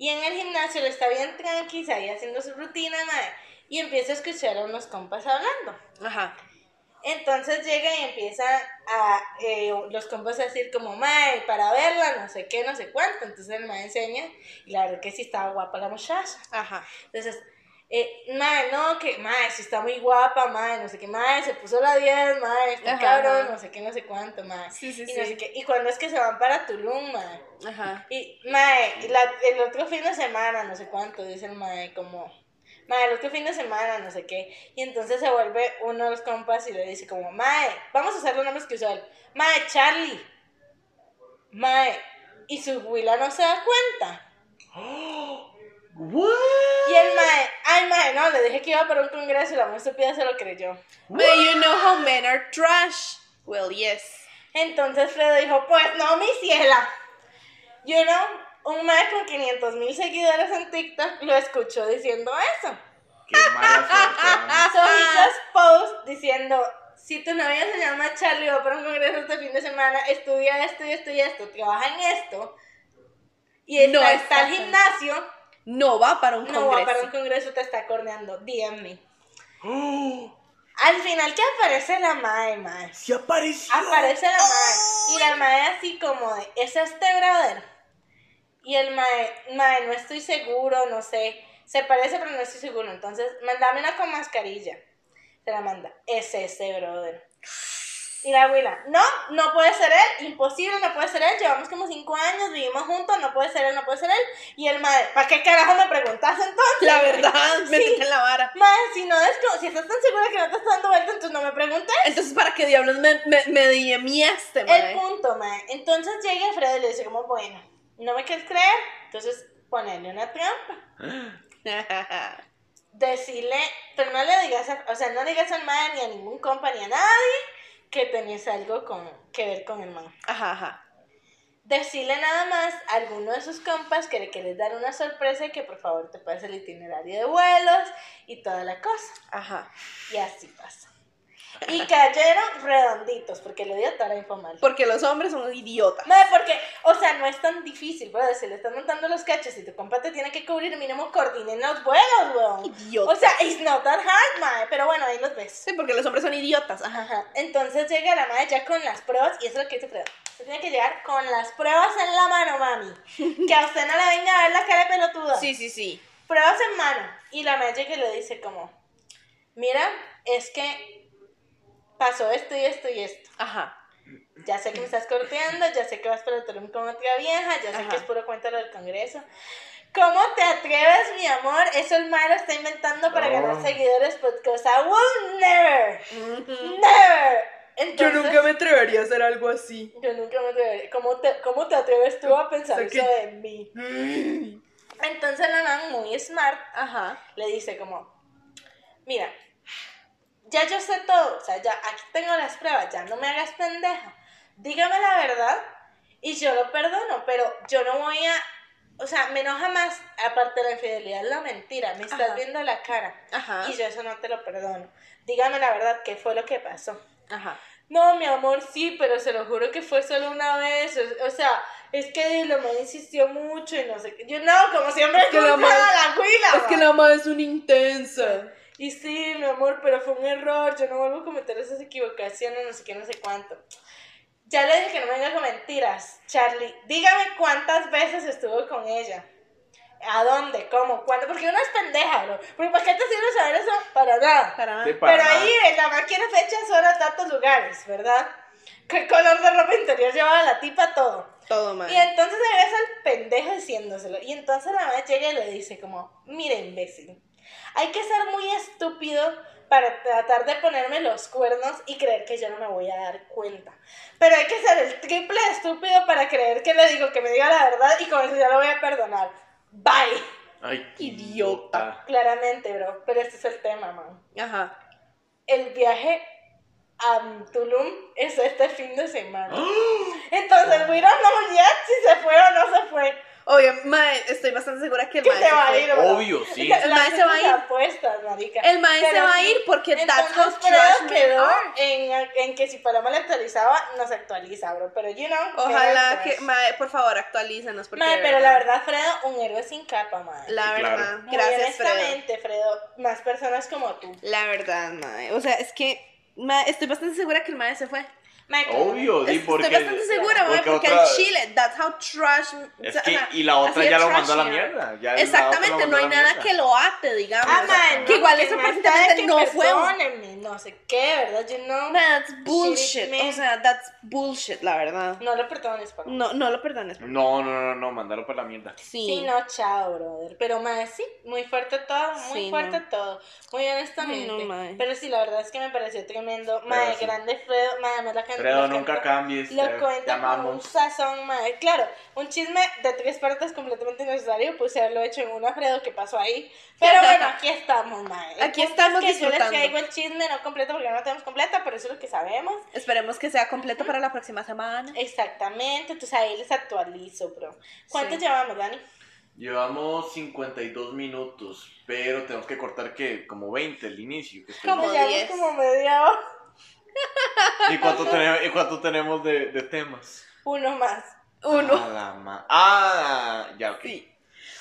Y en el gimnasio le está bien tranqui, ahí haciendo su rutina, mae. Y empieza a escuchar a unos compas hablando. Ajá. Entonces llega y empieza a eh, los compas a decir como, mae, para verla, no sé qué, no sé cuánto. Entonces el mae enseña y la verdad que sí estaba guapa la muchacha. Ajá. Entonces, eh, mae, no, que, mae, sí está muy guapa, mae, no sé qué, mae, se puso la 10, mae, está Ajá, cabrón, ajá. no sé qué, no sé cuánto, mae. Sí, sí, y no sí. sé qué. Y cuando es que se van para Tulum, mae. Ajá. Y, mae, y la- el otro fin de semana, no sé cuánto, dice el mae, como, mae, el otro fin de semana, no sé qué. Y entonces se vuelve uno de los compas y le dice como, mae, vamos a hacer los nombres que usó él. Mae, Charlie. Mae, y su huila no se da cuenta. What? Y el mae, ay mae, no, le dije que iba para un congreso y la más estúpida se lo creyó. But you know how men are trash. Well, yes. Entonces Fredo dijo, pues no, mi ciela. You know, un mae con 500 mil seguidores en TikTok lo escuchó diciendo eso. Qué mala suerte. So he just post diciendo, si tu novio se llama Charlie va para un congreso este fin de semana, estudia esto y esto y esto, trabaja en esto, y está, No está está al gimnasio, No va para un no va congreso. para un congreso, te está corneando, DM me. ¡Oh! Al final que aparece la mae, mae. ¡Se apareció! Aparece la mae. Y la mae así como de, ¿es este brother? Y el mae, mae, no estoy seguro, no sé. Se parece, pero no estoy seguro. Entonces, mandame una con mascarilla. Se la manda. Es ese brother. Y la abuela, no, no puede ser él, imposible, no puede ser él, llevamos como cinco años, vivimos juntos, no puede ser él, no puede ser él. Y el mae, ¿para qué carajo me preguntas entonces? La verdad, me Sí. en la vara. Mae, si no si estás tan segura que no te estás dando vuelta, entonces no me preguntes. Entonces, ¿para qué diablos me, me, me DMiaste, mae? El punto, mae. Entonces llega Fred y le dice como, bueno, ¿no me quieres creer? Entonces ponerle una trampa. Decirle, pero no le digas, a- o sea, no le digas al mae ni a ningún compa ni a nadie que tenés algo con, que ver con el man. ajá, ajá. Decirle nada más a alguno de sus compas que le quieres dar una sorpresa y que por favor te pase el itinerario de vuelos y toda la cosa. Ajá. Y así pasa. Y cayeron redonditos porque le dio toda la info mal. Porque los hombres son idiotas. Mae, porque, o sea, no es tan difícil, brother. Si le están montando los cachos y tu compa te tiene que cubrir, mínimo coordinen los vuelos, weón. Idiotas. O sea, it's not that hard, mae. Pero bueno, ahí los ves. Sí, porque los hombres son idiotas. Ajá. Ajá. Entonces llega la madre ya con las pruebas, y eso es lo que dice Fredo. Usted tiene que llegar con las pruebas en la mano, mami. Que a usted no le venga a ver la cara de pelotuda. Sí, sí, sí. Pruebas en mano. Y la madre llega y le dice como, mira, es que pasó esto y esto y esto. Ajá. Ya sé que me estás corteando, ya sé que vas para Tulum con otra vieja, ya sé Ajá. que es puro cuento del congreso. ¿Cómo te atreves, mi amor? Eso el malo está inventando para No. ganar seguidores, because I will never, never Entonces, me atrevería a hacer algo así. Yo nunca me atrevería. ¿Cómo te, ¿Cómo te atreves tú a pensar O sea, eso que- de mí? Entonces la man, muy smart, Ajá. le dice como, mira, ya yo sé todo, o sea, ya aquí tengo las pruebas, ya no me hagas pendeja. Dígame la verdad y yo lo perdono, pero yo no voy a, o sea, me enoja más, aparte de la infidelidad, la mentira, me estás Ajá. viendo la cara Ajá. y yo eso no te lo perdono. Dígame la verdad, ¿qué fue lo que pasó? Ajá. No, mi amor, sí, pero se lo juro que fue solo una vez. O, o sea, es que la mamá insistió mucho y no sé qué. Yo no, como siempre, que la la Es que ma. la madre es una intensa. Y sí, mi amor, pero fue un error. Yo no vuelvo a cometer esas equivocaciones, no sé qué, no sé cuánto. Ya le dije que no me venga con mentiras, Charlie. Dígame cuántas veces estuvo con ella. ¿A dónde? ¿Cómo? ¿Cuándo? Porque uno es pendeja, bro. Porque ¿para qué te sirve saber eso? Para nada. Para Sí, para Pero nada. ahí en la máquina fechas, horas, datos, lugares, ¿verdad? ¿Qué color de ropa interior llevaba la tipa? Todo. todo mal. Y entonces regresa el pendejo diciéndoselo. Y entonces la mamá llega y le dice como, mire imbécil, hay que ser muy estúpido para tratar de ponerme los cuernos y creer que yo no me voy a dar cuenta. Pero hay que ser el triple estúpido para creer que le digo que me diga la verdad y con eso ya lo voy a perdonar. Bye. Ay, qué Idiota. Claramente, bro. Pero este es el tema, man. Ajá. el viaje a Tulum es este fin de semana. Entonces, we don't know yet si se fue o no se fue. Oye, mae, estoy bastante segura que el mae se se va a ir, bro. Obvio, sí. La- El la mae se va a ir. apuestas, marica. El mae se Pero va a ir porque that's how Entonces, trash Fredo men quedó en, en que si Paloma le actualizaba, no se actualiza, bro. Pero, you know. Ojalá que, mae, por favor, actualícenos. Porque Mae, pero la verdad, Fredo, un héroe sin capa, mae. La Sí, claro. verdad. Muy Gracias, Fredo. honestamente, Fredo. Más personas como tú. La verdad, mae. O sea, es que mae, estoy bastante segura que el mae se fue. Obvio, sí, porque. estoy bastante segura, porque porque otra- en Chile, that's how trash. Es o que, sea, y la otra ya lo mandó a la mierda. ya la Exactamente, lo no hay la nada mierda. que lo ate, digamos. Ah, mae, que igual porque eso prácticamente no fue no sé qué, ¿verdad? You know. That's bullshit. O sea, that's bullshit, la verdad. No lo perdones, papá. No, no lo perdones. No, no, no, no, mandarlo por la mierda. Sí. Sí, no, chao, brother. Pero, mae, sí, muy fuerte todo, muy Sí, fuerte no. todo. Muy honestamente. Ay, no, mae. Pero sí, la verdad es que me pareció tremendo. Mae, sí. grande Fredo. Mae, además la can- Fredo, nunca cuenta- cambies. Lo cuenta con un amamos. sazón, mae. Claro, un chisme de tres partes completamente innecesario. Puse haberlo hecho en una, Fredo, que pasó ahí. Pero bueno, aquí estamos, mae. Aquí estamos es que yo les disfrutando. traigo el chisme, no completo porque no lo tenemos completa, pero eso es lo que sabemos. Esperemos que sea completo para la próxima semana. Exactamente, entonces ahí les actualizo, bro. ¿Cuánto Sí. llevamos, Dani? Llevamos 52 minutos, pero tenemos que cortar que como 20 el inicio. Que Como llevamos 10. como media hora. ¿Y cuánto tenemos, y cuánto tenemos de, de temas? Uno más. Uno. A la ma- Ah, ya, ok. Sí.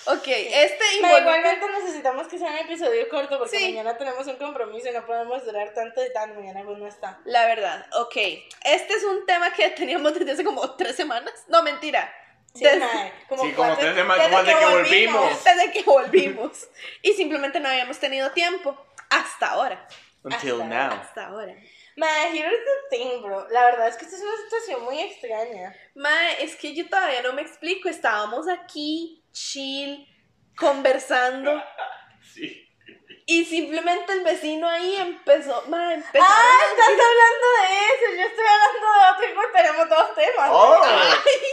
Ok, este involucra... igualmente necesitamos que sea un episodio corto porque Sí. mañana tenemos un compromiso y no podemos durar tanto y tan mañana pues no está. La verdad, ok. Este es un tema que teníamos desde hace como tres semanas. No, mentira. Sí, Desde- como Sí, como tres semanas, desde desde que volvimos. Desde que volvimos. Y simplemente no habíamos tenido tiempo. Hasta ahora. Until Hasta now. Hasta ahora. Mae, here's the thing, bro. La verdad es que esta es una situación muy extraña. Mae, es que yo todavía no me explico. Estábamos aquí, chill, conversando. Y simplemente el vecino ahí empezó. Mae, empezó. Ah, estás hablando de eso. Yo estoy hablando de otro y pues tenemos dos temas. Oh,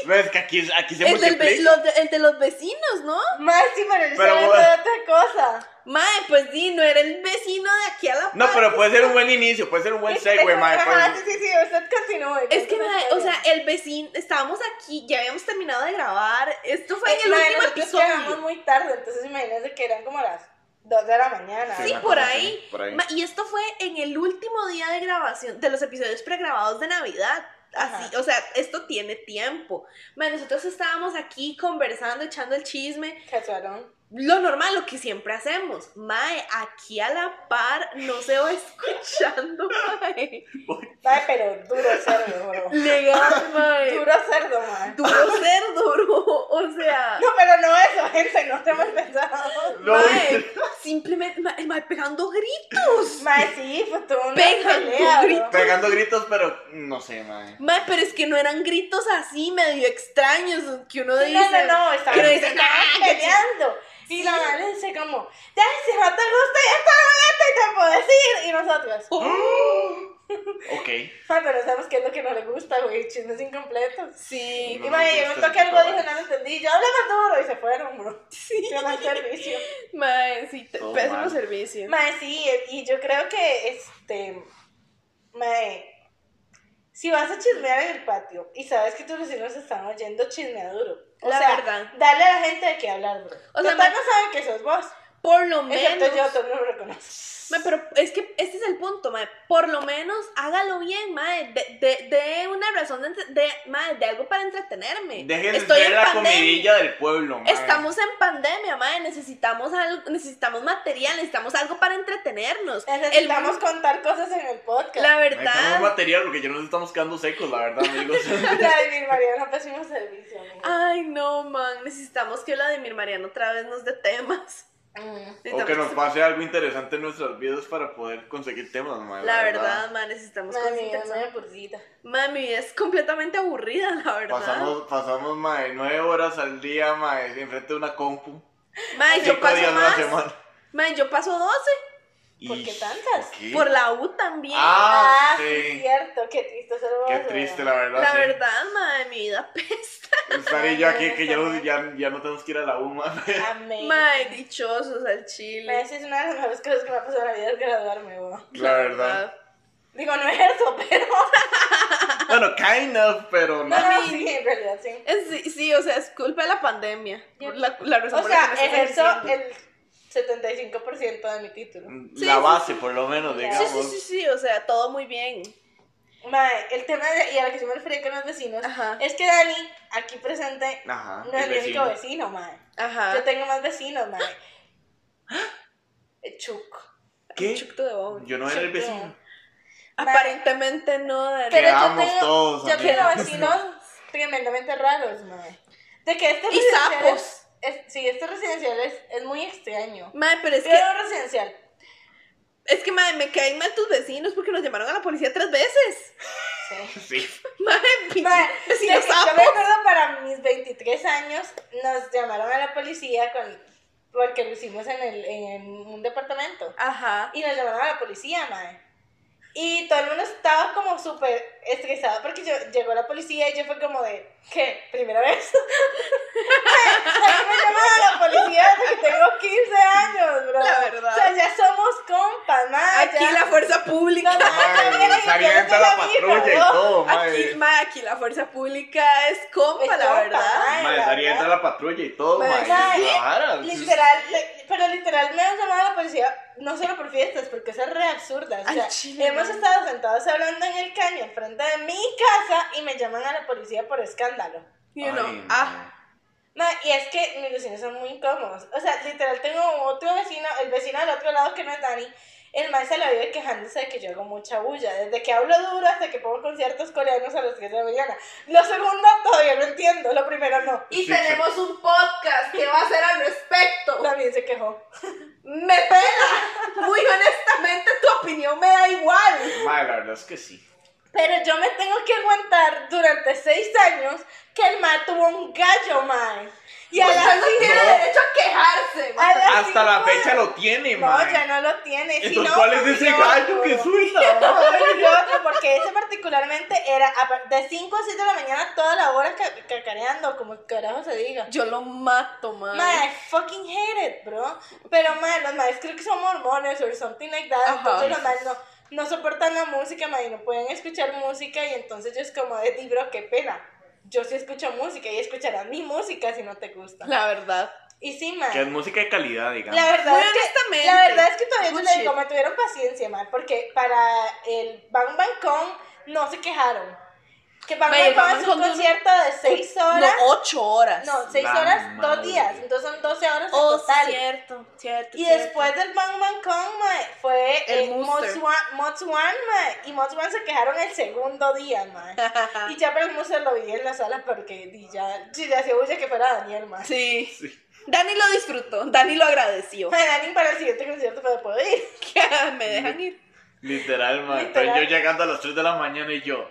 ves que aquí, aquí se el, del ve- los de, el de los vecinos, ¿no? Mae, sí, pero yo estoy hablando bueno. de otra cosa. Mae, pues sí, no era el vecino de aquí a la No, pero puede ser un buen inicio, puede ser un buen segue, es- mae. Ajá, puede- sí, sí, sí, usted continúe. Es que, mae, o sea, el vecino, estábamos aquí, ya habíamos terminado de grabar. Esto fue en el último episodio. llegamos muy tarde, entonces imagínense que eran como las 2 de la mañana. Sí, por ahí. por Y esto fue en el último día de grabación de los episodios pregrabados de Navidad. Así, Ajá. o sea, esto tiene tiempo. Ma, nosotros estábamos aquí conversando, echando el chisme, Casualón. Lo normal, lo que siempre hacemos. Mae, aquí a la par no se va escuchando, mae. Mae, pero duro cerdo, bro. Legal, mae. Duro cerdo, mae. Duro cerdo, bro. O sea, No, pero no eso, gente, no te hemos pensado. No, mae, simplemente, mae, mae, pegando gritos. Mae, sí, pues tuvo una Pegando pelea, gritos. Pegando gritos, pero no sé, mae. Mae, pero es que no eran gritos así medio extraños que uno dice. No, no, no, estaban, "Ah, peleando. Y la madre dice como, ya, si no te gusta, ya está bonita y te puedo decir. Y nosotros, ch-". Ok. Mae, pero sabemos qué es lo que no le gusta, güey. Chismes incompletos. Sí. No Y mae, me ese algo, dije, no lo entendí. Yo hablo más duro y se fueron, bro. Sí. Qué mal servicio. Mae, sí, Todo pésimo mal. servicio. Mae, sí, y yo creo que, este, mae, si vas a chismear en el patio y sabes que tus vecinos están oyendo, chismea duro. O La sea, verdad. dale a la gente de qué hablar, bro. O sea, Total no saben que sos vos. Por lo menos. Excepto yo, me. Mae, pero es que este es el punto, mae. Por lo menos hágalo bien, mae. De, de, de una razón de, de, mae, de algo para entretenerme. Dejen de Estoy en la pandemia. comidilla del pueblo, mae. Estamos en pandemia, mae. Necesitamos algo, necesitamos material, necesitamos algo para entretenernos. Necesitamos El- contar cosas en el podcast. la Necesitamos verdad. material porque ya nos estamos quedando secos, la verdad, amigos. Vladimir Mariano, pésimo servicio. amigo. Ay, no, man. Necesitamos que Vladimir Mariano otra vez nos dé temas. Mm. o Necesitamos que nos se- pase algo interesante en nuestras vidas para poder conseguir temas, mae. La verdad, man, necesitamos Mae, cosas mi vida es. Man, completamente aburrida, la verdad. Pasamos, pasamos, mae, nueve horas al día, mae, enfrente de una compu. Man, yo paso la más. Man, yo paso 12. ¿Por qué tantas? ¿por qué? Por la U también. Ah, sí, es sí. cierto. Qué triste ser Qué vos, triste, ¿verdad? la verdad. la sí. verdad, man, mi vida pesta. Estar y yo aquí que ya no, ya, ya no tenemos que ir a la U, mae. Amén. Man, dichosos al chile. Esa es una de las mejores cosas que me ha pasado en la vida es graduarme, weón. La verdad. Digo, no ejerzo, pero. Bueno, kind of, pero no. No, no, sí, en realidad sí. Es- sí, sí, o sea, es culpa de la pandemia. Yo- La, la razón O sea, ejerzo el 75% de mi título. La sí, base, sí. por lo menos, Sí, Sí, digamos. sí, sí, sí, o sea, todo muy bien. Mae, el tema de, y a lo que yo me refería con los vecinos Ajá. es que Dani, aquí presente, Ajá. no es el el único vecino. mae. Ajá. Yo tengo más vecinos, mae. El Chuco. ¿Qué? Chucto de. Yo no era el vecino. Aparentemente no, Dani. Pero yo tengo, todos, yo tengo vecinos tremendamente raros, mae. De que este Y sapos. Es- sí, este residencial es, es muy extraño. Mae, pero es que, Pero residencial. es que, mae, me caen mal tus vecinos porque nos llamaron a la policía tres veces. Sí. Sí. Pinche Mae, vecinos yo, yo me acuerdo para mis 23 años nos llamaron a la policía con, porque lo hicimos en, el, en un departamento. Ajá. Y nos llamaron a la policía, mae. Y todo el mundo estaba como súper estresado porque yo, llegó la policía y yo fue como de, ¿qué? ¿Primera vez? me llaman a la policía desde que tengo 15 años, bro. La verdad. O sea, ya somos compas, mae. Aquí ya- la fuerza pública. La patrulla Aquí, aquí la fuerza pública es compa, Es la compa, verdad. Mae, la patrulla y todo, vara, Literal, pero literal me han llamado a la policía, no solo por fiestas, porque es re absurda. O sea, chile, hemos estado sentados hablando en el caño al frente de mi casa y me llaman a la policía por escándalo. You know, Ay, ah, Ma, y es que mis vecinos son muy incómodos. O sea, literal, tengo otro vecino, el vecino del otro lado que no es Dani. El man se la vive quejándose de que yo hago mucha bulla. Desde que hablo duro hasta que pongo conciertos coreanos a las 3 de la mañana. Lo segundo todavía no entiendo, lo primero no. y Sí, tenemos un podcast que va a ser al respecto. También se quejó. Me pela. Muy honestamente, tu opinión me da igual. Mae, la verdad es que sí. Pero yo me tengo que aguantar durante 6 años que el man tuvo un gallo, man. Y a Usted las no tiene No. derecho a quejarse. A las Hasta la fecha lo tiene, No, mae. ya no lo tiene. Si Entonces, no, ¿cuál es ese gallo que suelta? No, porque ese particularmente era a- de 5 a 7 de la mañana toda la hora ca- cacareando, como carajo se diga. Yo lo mato, man. Man, I fucking hate it, bro. Pero, man, los maes creo que son mormones o something like that. Ajá. Entonces, los maes no, no soportan la música, y no pueden escuchar música. Y entonces, yo es como de, "Di, bro, qué pena. Yo sí escucho música y escucharás mi música si no te gusta. La verdad. Y sí, man. Que es música de calidad, digamos. La verdad, Muy es que, honestamente. la verdad es que todavía Good te digo, me tuvieron paciencia, man, porque para el Bang Bang Con no se quejaron. Que Bang es Bang un Con concierto de 6 horas. No, ocho horas. No, 6 La horas, madre. dos días. Entonces son 12 horas en Oh, total. cierto, cierto. Y cierto. después del Bang Bang Con, mae, fue El. Mods One, mae, y Mods One se quejaron el segundo día, mae. y ya pero el Monster lo vi en la sala porque ya, sí, ya se huye que fuera Daniel, mae. Sí. Sí. Dani lo disfrutó, Dani lo agradeció. Mae, Dani para el siguiente concierto puede poder ir. Me dejan ir. Literal, mae. Literal. Estoy yo llegando a las 3 de la mañana y yo.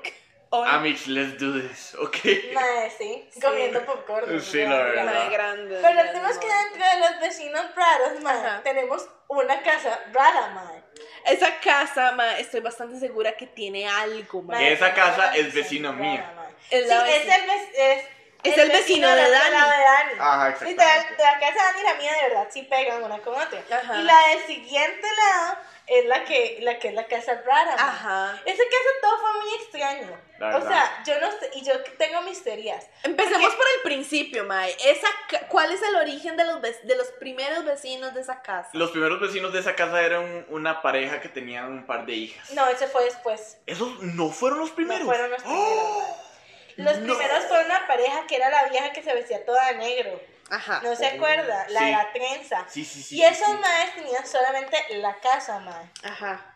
Hoy, Amix, let's do this, ok. Mae, sí, Sí. comiendo popcorn. Sí, la verdad. mae, grande. Pero el grande, tema es que dentro de los vecinos raros, mae, Ajá. tenemos una casa rara, mae. Esa casa, ma, estoy bastante segura que tiene algo, ma. Que esa casa es mía. mae. Es Sí, es el, es, Es el vecino de del otro Dani. de Dani. Ajá, Literal, exactamente. de la casa de Dani y la mía de verdad sí pegan una con otra. Ajá. Y la del siguiente lado es la que, la que es la casa rara. mae. Ajá. Esa casa todo fue muy extraño. La O sea, yo no sé, y yo tengo mis teorías. Empecemos por el principio, ma. Esa ¿Cuál es el origen de los, de los primeros vecinos de esa casa? Los primeros vecinos de esa casa eran una pareja que tenían un par de hijas. No, ese fue después. ¿Esos no fueron los primeros? No fueron los primeros. ¡Oh! Los No. primeros fue una pareja que era la vieja que se vestía toda de negro. Ajá. ¿No se Oh, acuerda? La de sí. la trenza. Sí, sí, sí. y esos sí. maes tenían solamente la casa, mae. Ajá.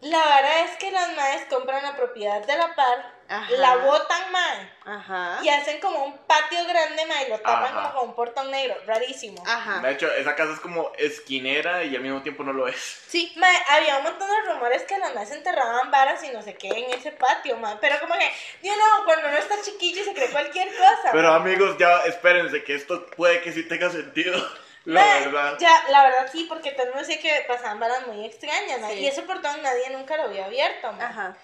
La verdad es que las maes compran la propiedad de la par, Ajá. la botan, mae, Ajá. y hacen como un patio grande, mae, y lo tapan Ajá. como con un portón negro. Rarísimo. Ajá. De hecho, esa casa es como esquinera y al mismo tiempo no lo es. Sí. Había un montón de rumores que las maes enterraban varas y no sé qué en ese patio, mae. Pero como que, yo no, cuando uno está chiquillo y se cree cualquier cosa. Pero amigos, ya espérense que esto puede que sí tenga sentido. La verdad. Ya, la verdad sí, porque todo el mundo decía que pasaban varas muy extrañas, Sí. Y ese portón nadie nunca lo había abierto, mae. Ajá.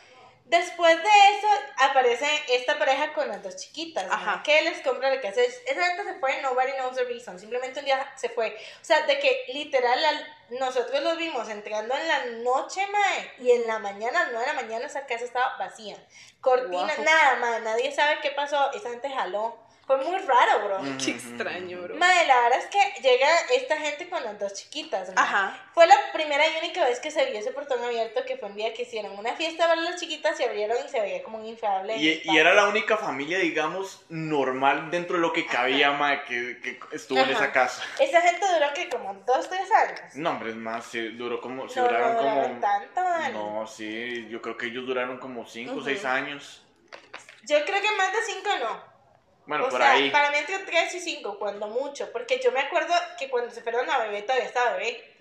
Después de eso aparece esta pareja con las dos chiquitas, ¿no? Ajá. que les compra lo que hace. es- Esa gente se fue, nobody knows the reason, simplemente un día se fue. O sea, de que literal al- nosotros los vimos entrando en la noche, mae, y en la mañana, 9 de la mañana, esa casa estaba vacía. Cortinas, Wow. nada, mae, nadie sabe qué pasó, esa gente jaló. Fue muy raro, bro. Qué extraño, bro. Mae, la verdad es que llega esta gente con las dos chiquitas, mae. Ajá. Fue la primera y única vez que se vio ese portón abierto, que fue un día que hicieron una fiesta para las chiquitas, se abrieron y se veía como un el Y, era la única familia, digamos, normal dentro de lo que cabía, mae, que, que estuvo en esa casa. Esa gente duró que como dos, tres años. No, hombre, es más, sí, duró como, no, duraron no como... tanto. No, sí, yo creo que ellos duraron como 5 o. 6 años. Yo creo que más de cinco no. Bueno, o por sea, ahí. para mí entre tres y cinco, cuando mucho. Porque yo me acuerdo que cuando se fueron a bebé todavía estaba bebé.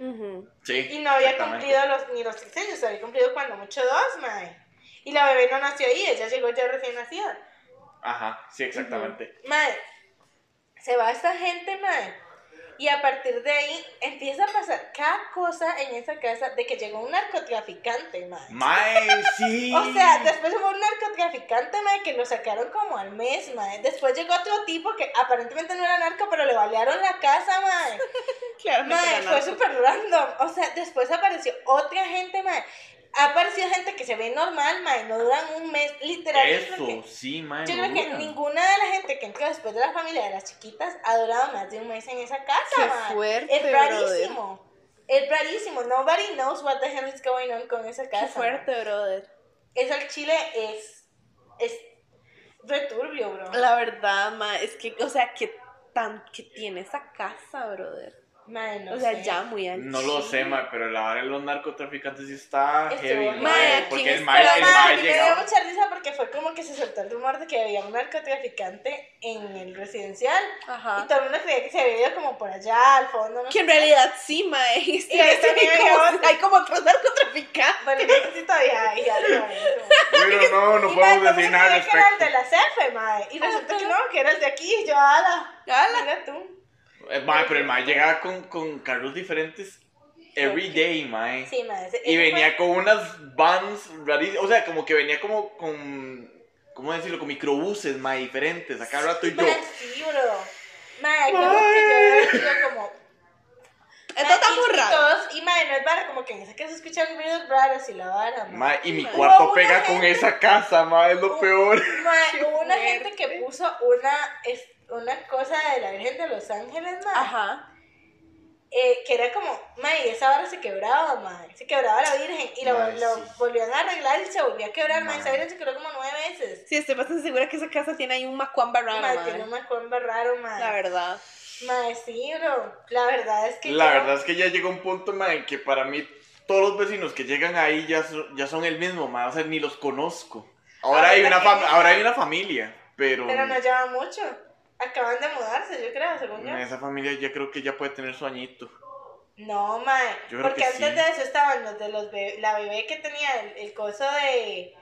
Sí, Y no había cumplido los, ni los tres años, había cumplido cuando mucho dos, mae. Y la bebé no nació ahí, ella llegó ya recién nacida. Ajá, sí, exactamente. Mae, se va esta gente, mae. Y a partir de ahí empieza a pasar cada cosa en esa casa de que llegó un narcotraficante, mae. Mae, sí. O sea, después hubo un narcotraficante, mae, que lo sacaron como al mes, mae. Después llegó otro tipo que aparentemente no era narco, pero le balearon la casa, mae. Claramente Mae, fue súper random. O sea, después apareció otra gente, mae. Ha aparecido gente que se ve normal, mae, no duran un mes, literal. yo creo que- Eso, sí, mae. yo no creo que ninguna de la gente que entró después de la familia de las chiquitas ha durado más de un mes en esa casa, Qué man. fuerte, Es rarísimo. Es rarísimo. Nobody knows what the hell is going on con esa casa. Qué fuerte, brother. Eso al chile es. Es returbio, bro. La verdad, ma, es que, o sea, que tan que tiene esa casa, brother. Man, no o sea, sé. ya muy al No lo sé, mae, pero la hora de los narcotraficantes sí está Estuvo heavy, mae, Mae, aquí Porque el mae, Pero, el mae me dio mucha risa porque fue como que se soltó el rumor de que había un narcotraficante en el residencial. Ajá. Y todo el mundo creía que se había ido como por allá, al fondo, no Que en realidad sí, ma. Y Sí, ahí sí, también como- hay como otros narcotraficantes. Bueno, no sé si todavía hay algo. Bueno, no, no Y, mae, podemos decir nada al creía que era el respecto. de la CEFE, mae. Y resulta que no, que era el de aquí. Y yo, ala. Ala. Mira tú. Eh, Mae, pero el mae llegaba con, con carros diferentes every day, mae. Sí, mae. ese- Y ese venía fue- con unas vans rarísimas, o sea, como que venía como con, ¿cómo decirlo? Con microbuses, mae, diferentes. A cada rato y yo, Mae, sí, bro. Mae, como que yo sido como. Esto está y- muy raro. todos- Y mae, no es vara, como que en ese caso escuchan ruidos raros y la vara, mae. mae, y mi cuarto Hubo pega una con gente- esa casa, mae, es lo peor. Mae, hubo una gente que puso una, es- una cosa de la Virgen de Los Ángeles, mae. Ajá. eh, que era como, y esa vara se quebraba, mae. Se quebraba la Virgen y lo, Mae, lo sí. volvían a arreglar y se volvía a quebrar. Mae. Esa Virgen se quebró como nueve veces. Sí, estoy bastante segura que esa casa tiene ahí un macuamba raro, Mae, ma. tiene un macomba raro, mae. La verdad. Mae, sí, bro. La verdad es que La yo- verdad es que ya llegó un punto, mae, en que para mí todos los vecinos que llegan ahí ya son, ya son el mismo, mae, o sea, ni los conozco. Ahora, hay Ahorita una, que ahora hay una familia, pero, Pero no lleva mucho. Acaban de mudarse, yo creo, según yo. esa familia ya creo que ya puede tener su añito. No, mae. Yo creo Porque que antes sí. de eso estaban los de los be- la bebé que tenía el, el coso de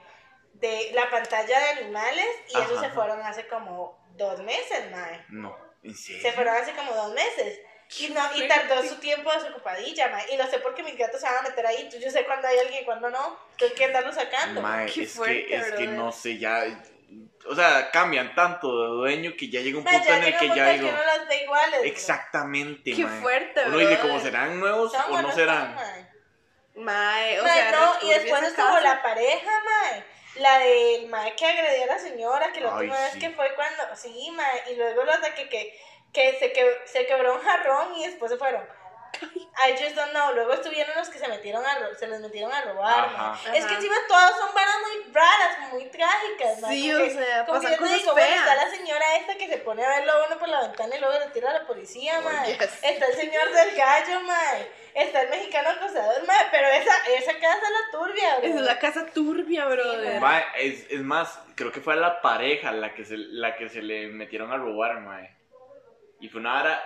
de la pantalla de animales y Ajá. se fueron hace como dos meses, mae. No, en Se fueron hace como dos meses. Y, no, y tardó su tiempo desocupadilla, mae. Y lo sé porque mis gatos se van a meter ahí. Yo sé cuándo hay alguien y cuándo no. Tengo que andarlo sacando. Mae, es fuerte, que, es que no sé, ya. O sea, cambian tanto de dueño que ya llega un Mae, punto en el que ya que digo. uno las iguales. Exactamente, Qué mae. fuerte, Uno dice, como serán nuevos o no serán. mae. Mae, o Mae, sea, no, y después estuvo casa. la pareja, mae. La del mae que agredió a la señora, que la Ay, última vez que fue cuando. Sí, mae. Y luego los de que, que, que se, que se quebró un jarrón y después se fueron. I just don't know. Luego estuvieron los que se metieron a se les metieron a robar. Ajá. Es que encima todas son varas muy raras, muy trágicas. mae. Sí, Como o que- sea, como que pasan yo te cosas digo, bueno, está la señora esta que se pone a verlo a uno por la ventana y luego le tira a la policía, Oh, yes. Está el señor del gallo, mae. Está el mexicano acosador, mae. Pero esa, esa casa es la turbia, bro. Esa es la casa turbia, brother. Mae, es, es más, creo que fue a la pareja la que se, la que se le metieron a robar, mae. Y fue una vara.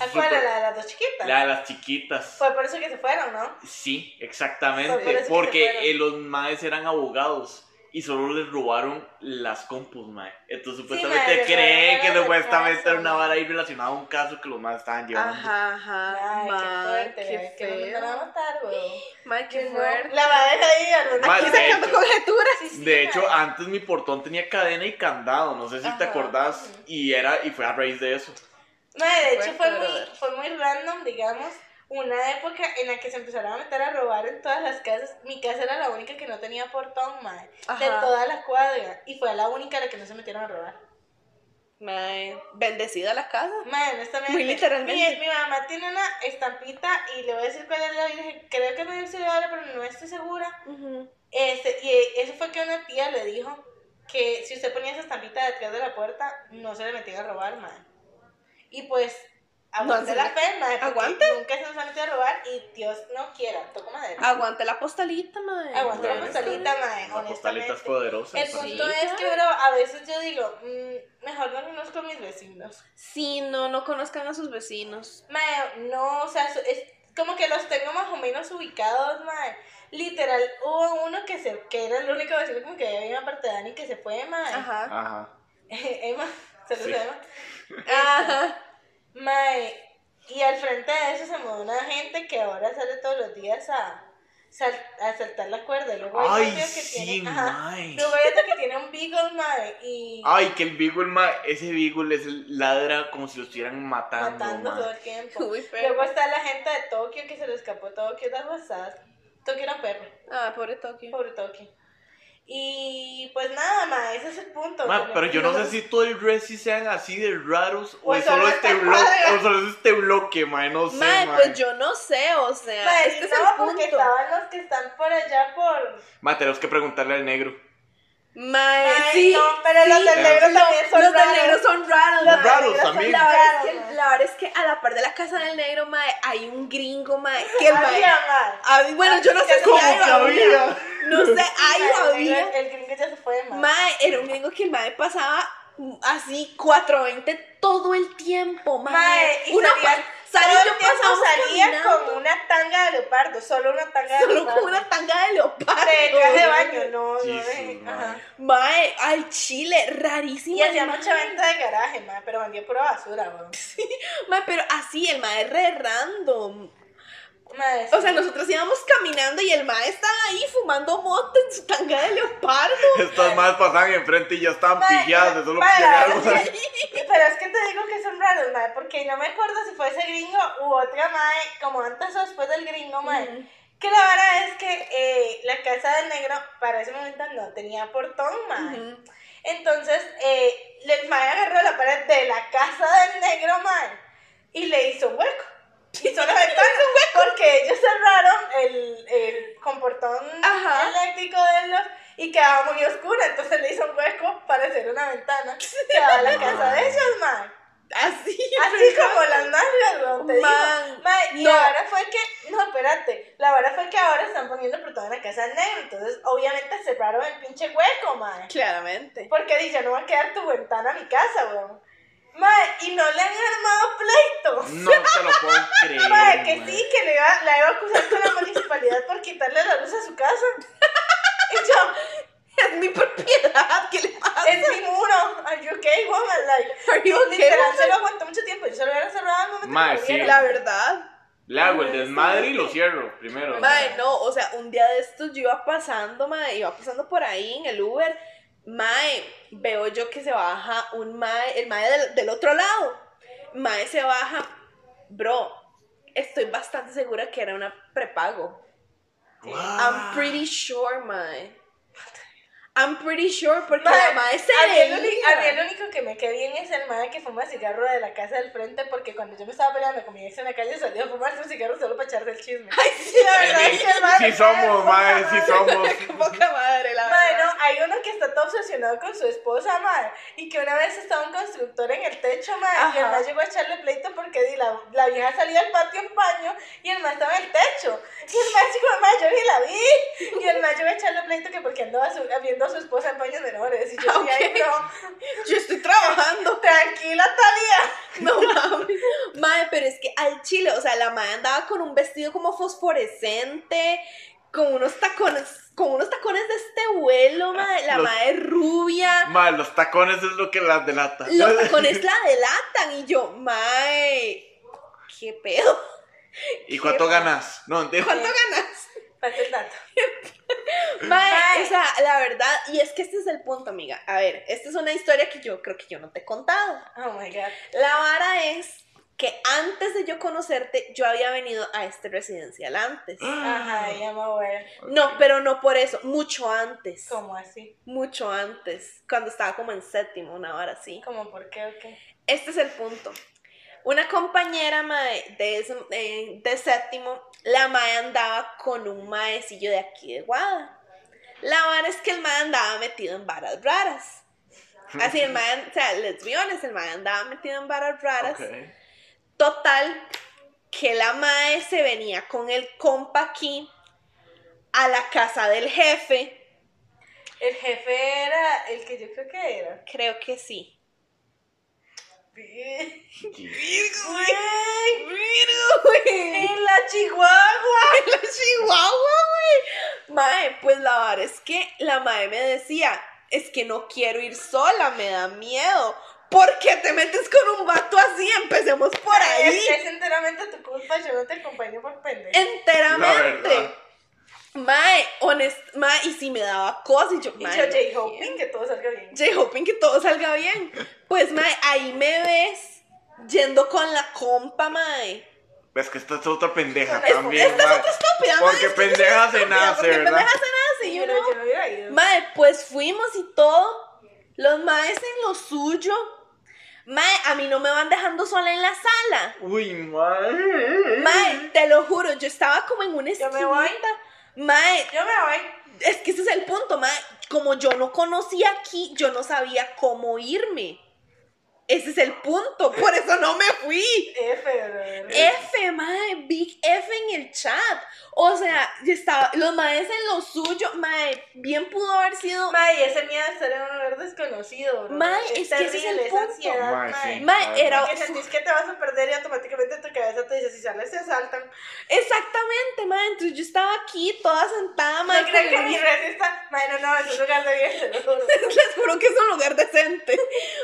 ¿A cuál? súper- ¿La de las dos chiquitas? La de las chiquitas. Fue por eso que se fueron, ¿no? Sí, por exactamente. Porque eh, los maes eran abogados y solo les robaron las compus, mae. Entonces supuestamente les creen que supuestamente era una vara ahí relacionada a un caso que los maes estaban llevando. Ajá, ajá. Ay, qué fuerte, qué ¿verdad? Que a feo. matar, güey. Mae, qué fuerte. La va a dejar ahí, Aquí de sacando hecho- conjeturas. Sí, sí, De hecho, antes mi portón tenía cadena y candado, no sé si te Ajá. acordás, y era y fue a raíz de eso. Mae, de hecho fue muy, fue muy random, digamos, una época en la que se empezaron a meter a robar en todas las casas. Mi casa era la única que no tenía portón, mae, de toda la cuadra. Y fue la única a la que no se metieron a robar. Mae, bendecida la casa. Mae, honestamente. Muy literalmente. Mi, mi mamá tiene una estampita y le voy a decir cuál es la virgen. Creo que es medio auxiliadora, pero no estoy segura. Ujú. Este, y eso fue que una tía le dijo que si usted ponía esa estampita detrás de la puerta, no se le metían a robar, mae. Y pues, aguante se la porque ¿Aguante? nunca se nos ha metido a robar y Dios no quiera, toco madera. Aguante la postalita, mae. Aguante la Bueno, postalita, mae, La postalita es poderosa. El punto Sí, es que, bro, a veces yo digo, mm, mejor no conozco a mis vecinos. Sí, no, no conozcan a sus vecinos. Mae, no, o sea, es como que los tengo más o menos ubicados, mae. Literal, hubo uno que se, que era el único vecino como que había una parte de Dani que se fue, mae. Ajá. Ajá. Emma, saludos Sí. a Emma. Ajá. Mae, y al frente de eso se mudó una gente que ahora sale todos los días a, sal- a saltar la cuerda. Luego hay Ay, otro que sí, tiene, ajá. Luego hay otro que tiene un beagle, mae, y Ay, que el Beagle, mae, ese Beagle es el ladra como si lo estuvieran matando, matando todo mae. el tiempo. Uy. Luego está la gente de Tokio que se le escapó Tokio de WhatsApp. Tokio era un perro, Ah, pobre Tokio. pobre Tokio. Y pues nada, mae, ese es el punto. Ma, pero yo no sé si todo el Resi sean así de raros o O es solo esta este bloque, o solo es este bloque, mae, no sé, Mae, mae. pues yo no sé, o sea, Mae, este es no, el porque punto. estaban los que están por allá por... Ma, tenemos que preguntarle al negro. Mae, Mae, sí. no, pero los del negro también son Los del raros. negro son raros, Los. Raros también. La verdad, es raros, que, la verdad es que a la par de la casa del negro, mae, hay un gringo, mae, que el mae... Había, bueno, yo no sé si ¿Cómo hay que o había? No sé, gringo- había. El gringo ya se fue, mae. Mae, era un gringo que el mae pasaba así 420 todo el tiempo, mae. Mae, y Una salía, todo yo pasábamos salía caminando, con una tanga de leopardo, solo una tanga de solo leopardo. con una tanga de leopardo. De traje de baño, no, no Jesus, de... mae. Ajá. Mae, al chile, rarísimo. Y hacía mucha venta de garaje, mae, pero vendía pura basura, weón. Mae, pero así, el mae re random. O sea, nosotros íbamos caminando y el mae estaba ahí fumando moto en su tanga de leopardo. Estas más pasaban enfrente y ya estaban Mae, pilladas de solo pillar, verdad mae. sí. Pero es que te digo que son raros, mae, porque no me acuerdo si fue ese gringo u otra mae, como antes o después del gringo, mae. Que la verdad es que eh, la casa del negro para ese momento no tenía portón, mae. Entonces, eh, el mae agarró la pared de la casa del negro, mae, y le hizo un hueco. Hizo una ventana, porque ellos cerraron el, el con portón Ajá. eléctrico de los y quedaba muy oscura, entonces le hizo un hueco para hacer una ventana que daba a la casa de ellos, mae. Así. Así como las nalgas, weón, te digo. Man, y no. ahora fue que, no, espérate, la verdad fue que ahora están poniendo por toda la casa del negro, entonces obviamente cerraron el pinche hueco, mae. Claramente. Porque di, ya no va a quedar tu ventana a mi casa, weón. Mae, y no le han armado pleito. No te lo puedo creer. Mae, que mae. sí, que le iba, la iba a acusar con la municipalidad por quitarle la luz a su casa. Y yo, es mi propiedad, ¿qué le pasa? Es mi muro. Are you okay, woman? Like, Are you yo okay, literal se lo aguanté mucho tiempo. Yo se lo hubiera cerrado al momento Mae, que sí. La verdad. Le hago el desmadre y lo cierro primero. Mae, no, o sea, un día de estos yo iba pasando, mae, iba pasando por ahí en el Uber, mae, veo yo que se baja un mae, el mae del, del otro lado, mae se baja, bro, estoy bastante segura que era una prepago. I'm pretty sure, mae. I'm pretty sure porque la mae se a mí, a mí el único que me quedé bien es el mae que fuma cigarro de la casa del frente porque cuando yo me estaba peleando con mi ex en la calle salía a fumarse un cigarro solo para echarse el chisme. Ay, sí, La verdad Sí, es que el mae sí somos, poca sí madre. somos. Qué poca madre, la Mae, verdad. no, hay uno que está todo obsesionado con su esposa, mae, y que una vez estaba un constructor en el techo, mae, y el Ajá. mae llegó a echarle pleito porque di, la, la vieja salía al patio en paño y el mae estaba en el techo. Y el mae chico, mae, yo ni la vi. Y el mae llegó a echarle pleito que porque andaba su- viendo a su esposa en paños menores. Y yo, Ok. ay, no, Yo estoy trabajando. tranquila, Talía. No mames. Mae, pero es que al chile, o sea, la mae andaba con un vestido como fosforescente, con unos tacones, con unos tacones de este vuelo, mae. La Los- mae rubia. Mae, los tacones es lo que las delata. Los tacones la delatan. Y yo, mae, ¿qué pedo? ¿Y cuánto ganas? No. ¿Cuánto ganas? Pasa el dato. Mae, o sea, la verdad, y es que este es el punto, amiga. A ver, esta es una historia que yo creo que yo no te he contado. Oh my god. La vara es que antes de yo conocerte, yo había venido a este residencial antes. Ajá, ya me voy. No, pero no por eso, mucho antes. ¿Cómo así? Mucho antes, cuando estaba como en séptimo, una hora así. ¿Cómo por qué o qué? Este es el punto. Una compañera mae, de, ese- eh, de séptimo, la mae andaba con un maecillo de aquí de Guada. La vara es que el mae andaba metido en varas raras. Así, el mae, o sea, honest, el mae andaba metido en varas raras. Total, que la mae se venía con el compa aquí a la casa del jefe. El jefe era el que yo creo que era. Creo que sí. En la Chihuahua. la Chihuahua, güey. Mae, pues la vara es que la mae me decía, es que no quiero ir sola, me da miedo. ¿Por qué te metes con un vato así? Empecemos por Es, ahí. es enteramente tu culpa, yo no te acompaño por pendejo. La Enteramente. Mae, honest, mae, y si me daba cosas y yo, Y mae, yo no J. quiero. Hoping que todo salga bien. J. hoping que todo salga bien. Pues, mae, ahí me ves yendo con la compa, mae. Ves que esta es otra pendeja es también, Esta es mae. otra estúpida, mae. Porque es que yo soy pendeja se nace, porque ¿verdad? pendeja se nace, yo no. yo no hubiera ido. Mae, pues fuimos y todo. Los maes en lo suyo. Mae, a mí no me van dejando sola en la sala. Uy, mae. Mae, te lo juro, yo estaba como en una Yo esquinita. Mae, Yo me voy. es que ese es el punto, mae. Como yo no conocía aquí, yo no sabía cómo irme. Ese es el punto, por eso no me fui. F, brother. F, mae, Big F en el chat. O sea, estaba, los maes en lo suyo, mae, bien pudo haber sido. Mae, ese miedo de estar en un lugar desconocido, bro. Mae, es que ese es el punto. ansiedad, Mae, mae. sí. Mae, era- Que sentís que te vas a perder y automáticamente tu cabeza te dice, si sales te asaltan. Exactamente, mae. Entonces yo estaba aquí toda sentada, mae. ¿No creen que mi red está? Mae, no, no, es un lugar de bien, te lo juro. Les juro que es un lugar decente.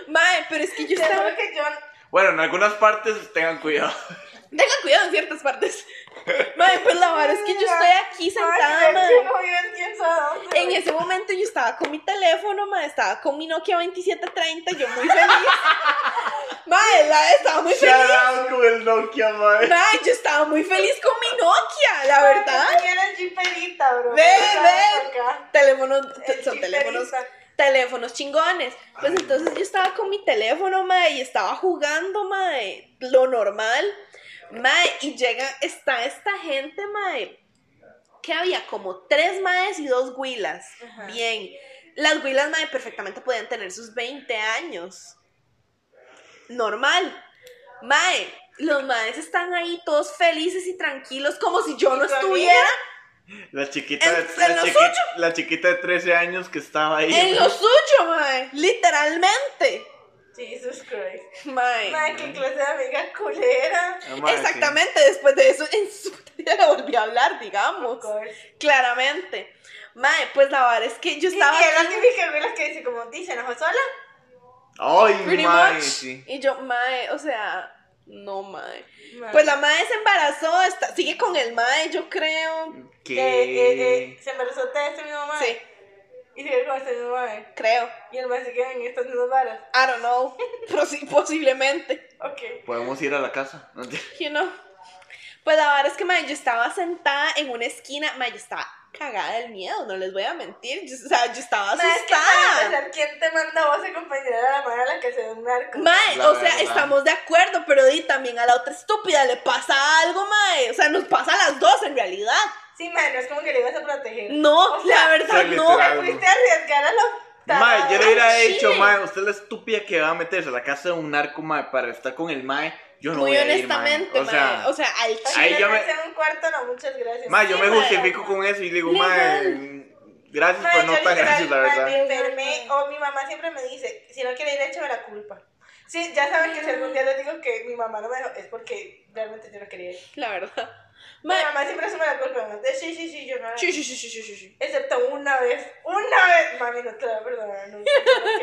Mae, pero es que yo Te estaba. juro que yo... Bueno, en algunas partes tengan cuidado. Tengan cuidado en ciertas partes. Mae, pues la verdad es que yo estoy aquí sentada, vivo en ese momento yo estaba con mi teléfono, mae, estaba con mi Nokia 2730, yo muy feliz. Mae, la estaba muy feliz. con el Nokia, mae. Mae, yo estaba muy feliz con mi Nokia, la verdad. Tenía la jiperita, bro. Ve, ve. Teléfonos, El son teléfonos jiperita. Teléfonos chingones. Pues entonces yo estaba con mi teléfono, mae, y estaba jugando, mae, lo normal. Mae, y llega, está esta gente, mae, que había como tres maes y dos huilas. Ajá. Bien. Las huilas, mae, perfectamente podían tener sus 20 años. Normal. Mae, los maes están ahí todos felices y tranquilos, como si yo no ¿Y tu estuviera La chiquita, En- de, en la, chiqui- la chiquita de 13 años que estaba ahí. en lo suyo, mae. Literalmente. Jesus Christ. Mae. Mae, qué clase de amiga culera. Ah, mae, sí. Exactamente, después de eso, en su vida le volví a hablar, digamos. Claramente. Mae, pues la verdad es que yo Y, estaba y es la típica güey que dice como, dice, ¿no fue sola? Ay, pretty mae, much. sí. Y yo, mae, o sea, no, mae. Mae. Pues la mae se embarazó, está, sigue con el mae, yo creo. ¿Qué? Eh, eh, eh, se embarazó de este mismo mae. Sí, Y sigue con este mismo mae. creo. Y el mae se queda en estas mismas varas. I don't know. Pero sí, posiblemente. Ok. Podemos ir a la casa. ¿no? You know. Pues la verdad es que, mae, yo estaba sentada en una esquina, mae, yo estaba cagada del miedo, no les voy a mentir. Yo- o sea, yo estaba que asustada. ¿quién te manda a vos a acompañar a la madre a la casa de un narco? Mae, La o sea, verdad. estamos de acuerdo, pero di también a la otra estúpida le pasa algo, mae. O sea, nos pasa a las dos en realidad. Sí, mae, no es como que le ibas a proteger. No, O sea, la verdad no. Te fuiste a arriesgar a los Mae, yo le hubiera chile. mae, usted es la estúpida que va a meterse a la casa de un narco, mae, para estar con el mae. Yo no Muy voy a ir, honestamente, O sea. O sea, al Ahí chile. yo me- en un cuarto, no, muchas gracias. mae, yo sí, me mae. justifico con eso y digo, mae, gracias, pero no tan gracias, la verdad. Enfermé, o mi mamá siempre me dice, si no quiere ir, échame la culpa. Sí, ya saben que si algún día les digo que mi mamá no me dejó, es porque realmente yo no quería ir. La verdad. Mi Mae, mamá siempre asume la culpa, me dice, sí, sí, sí, yo no. sí, sí, sí, sí, sí, sí, sí. Excepto una vez, una vez. Mami, no te la voy a perdonar, no, no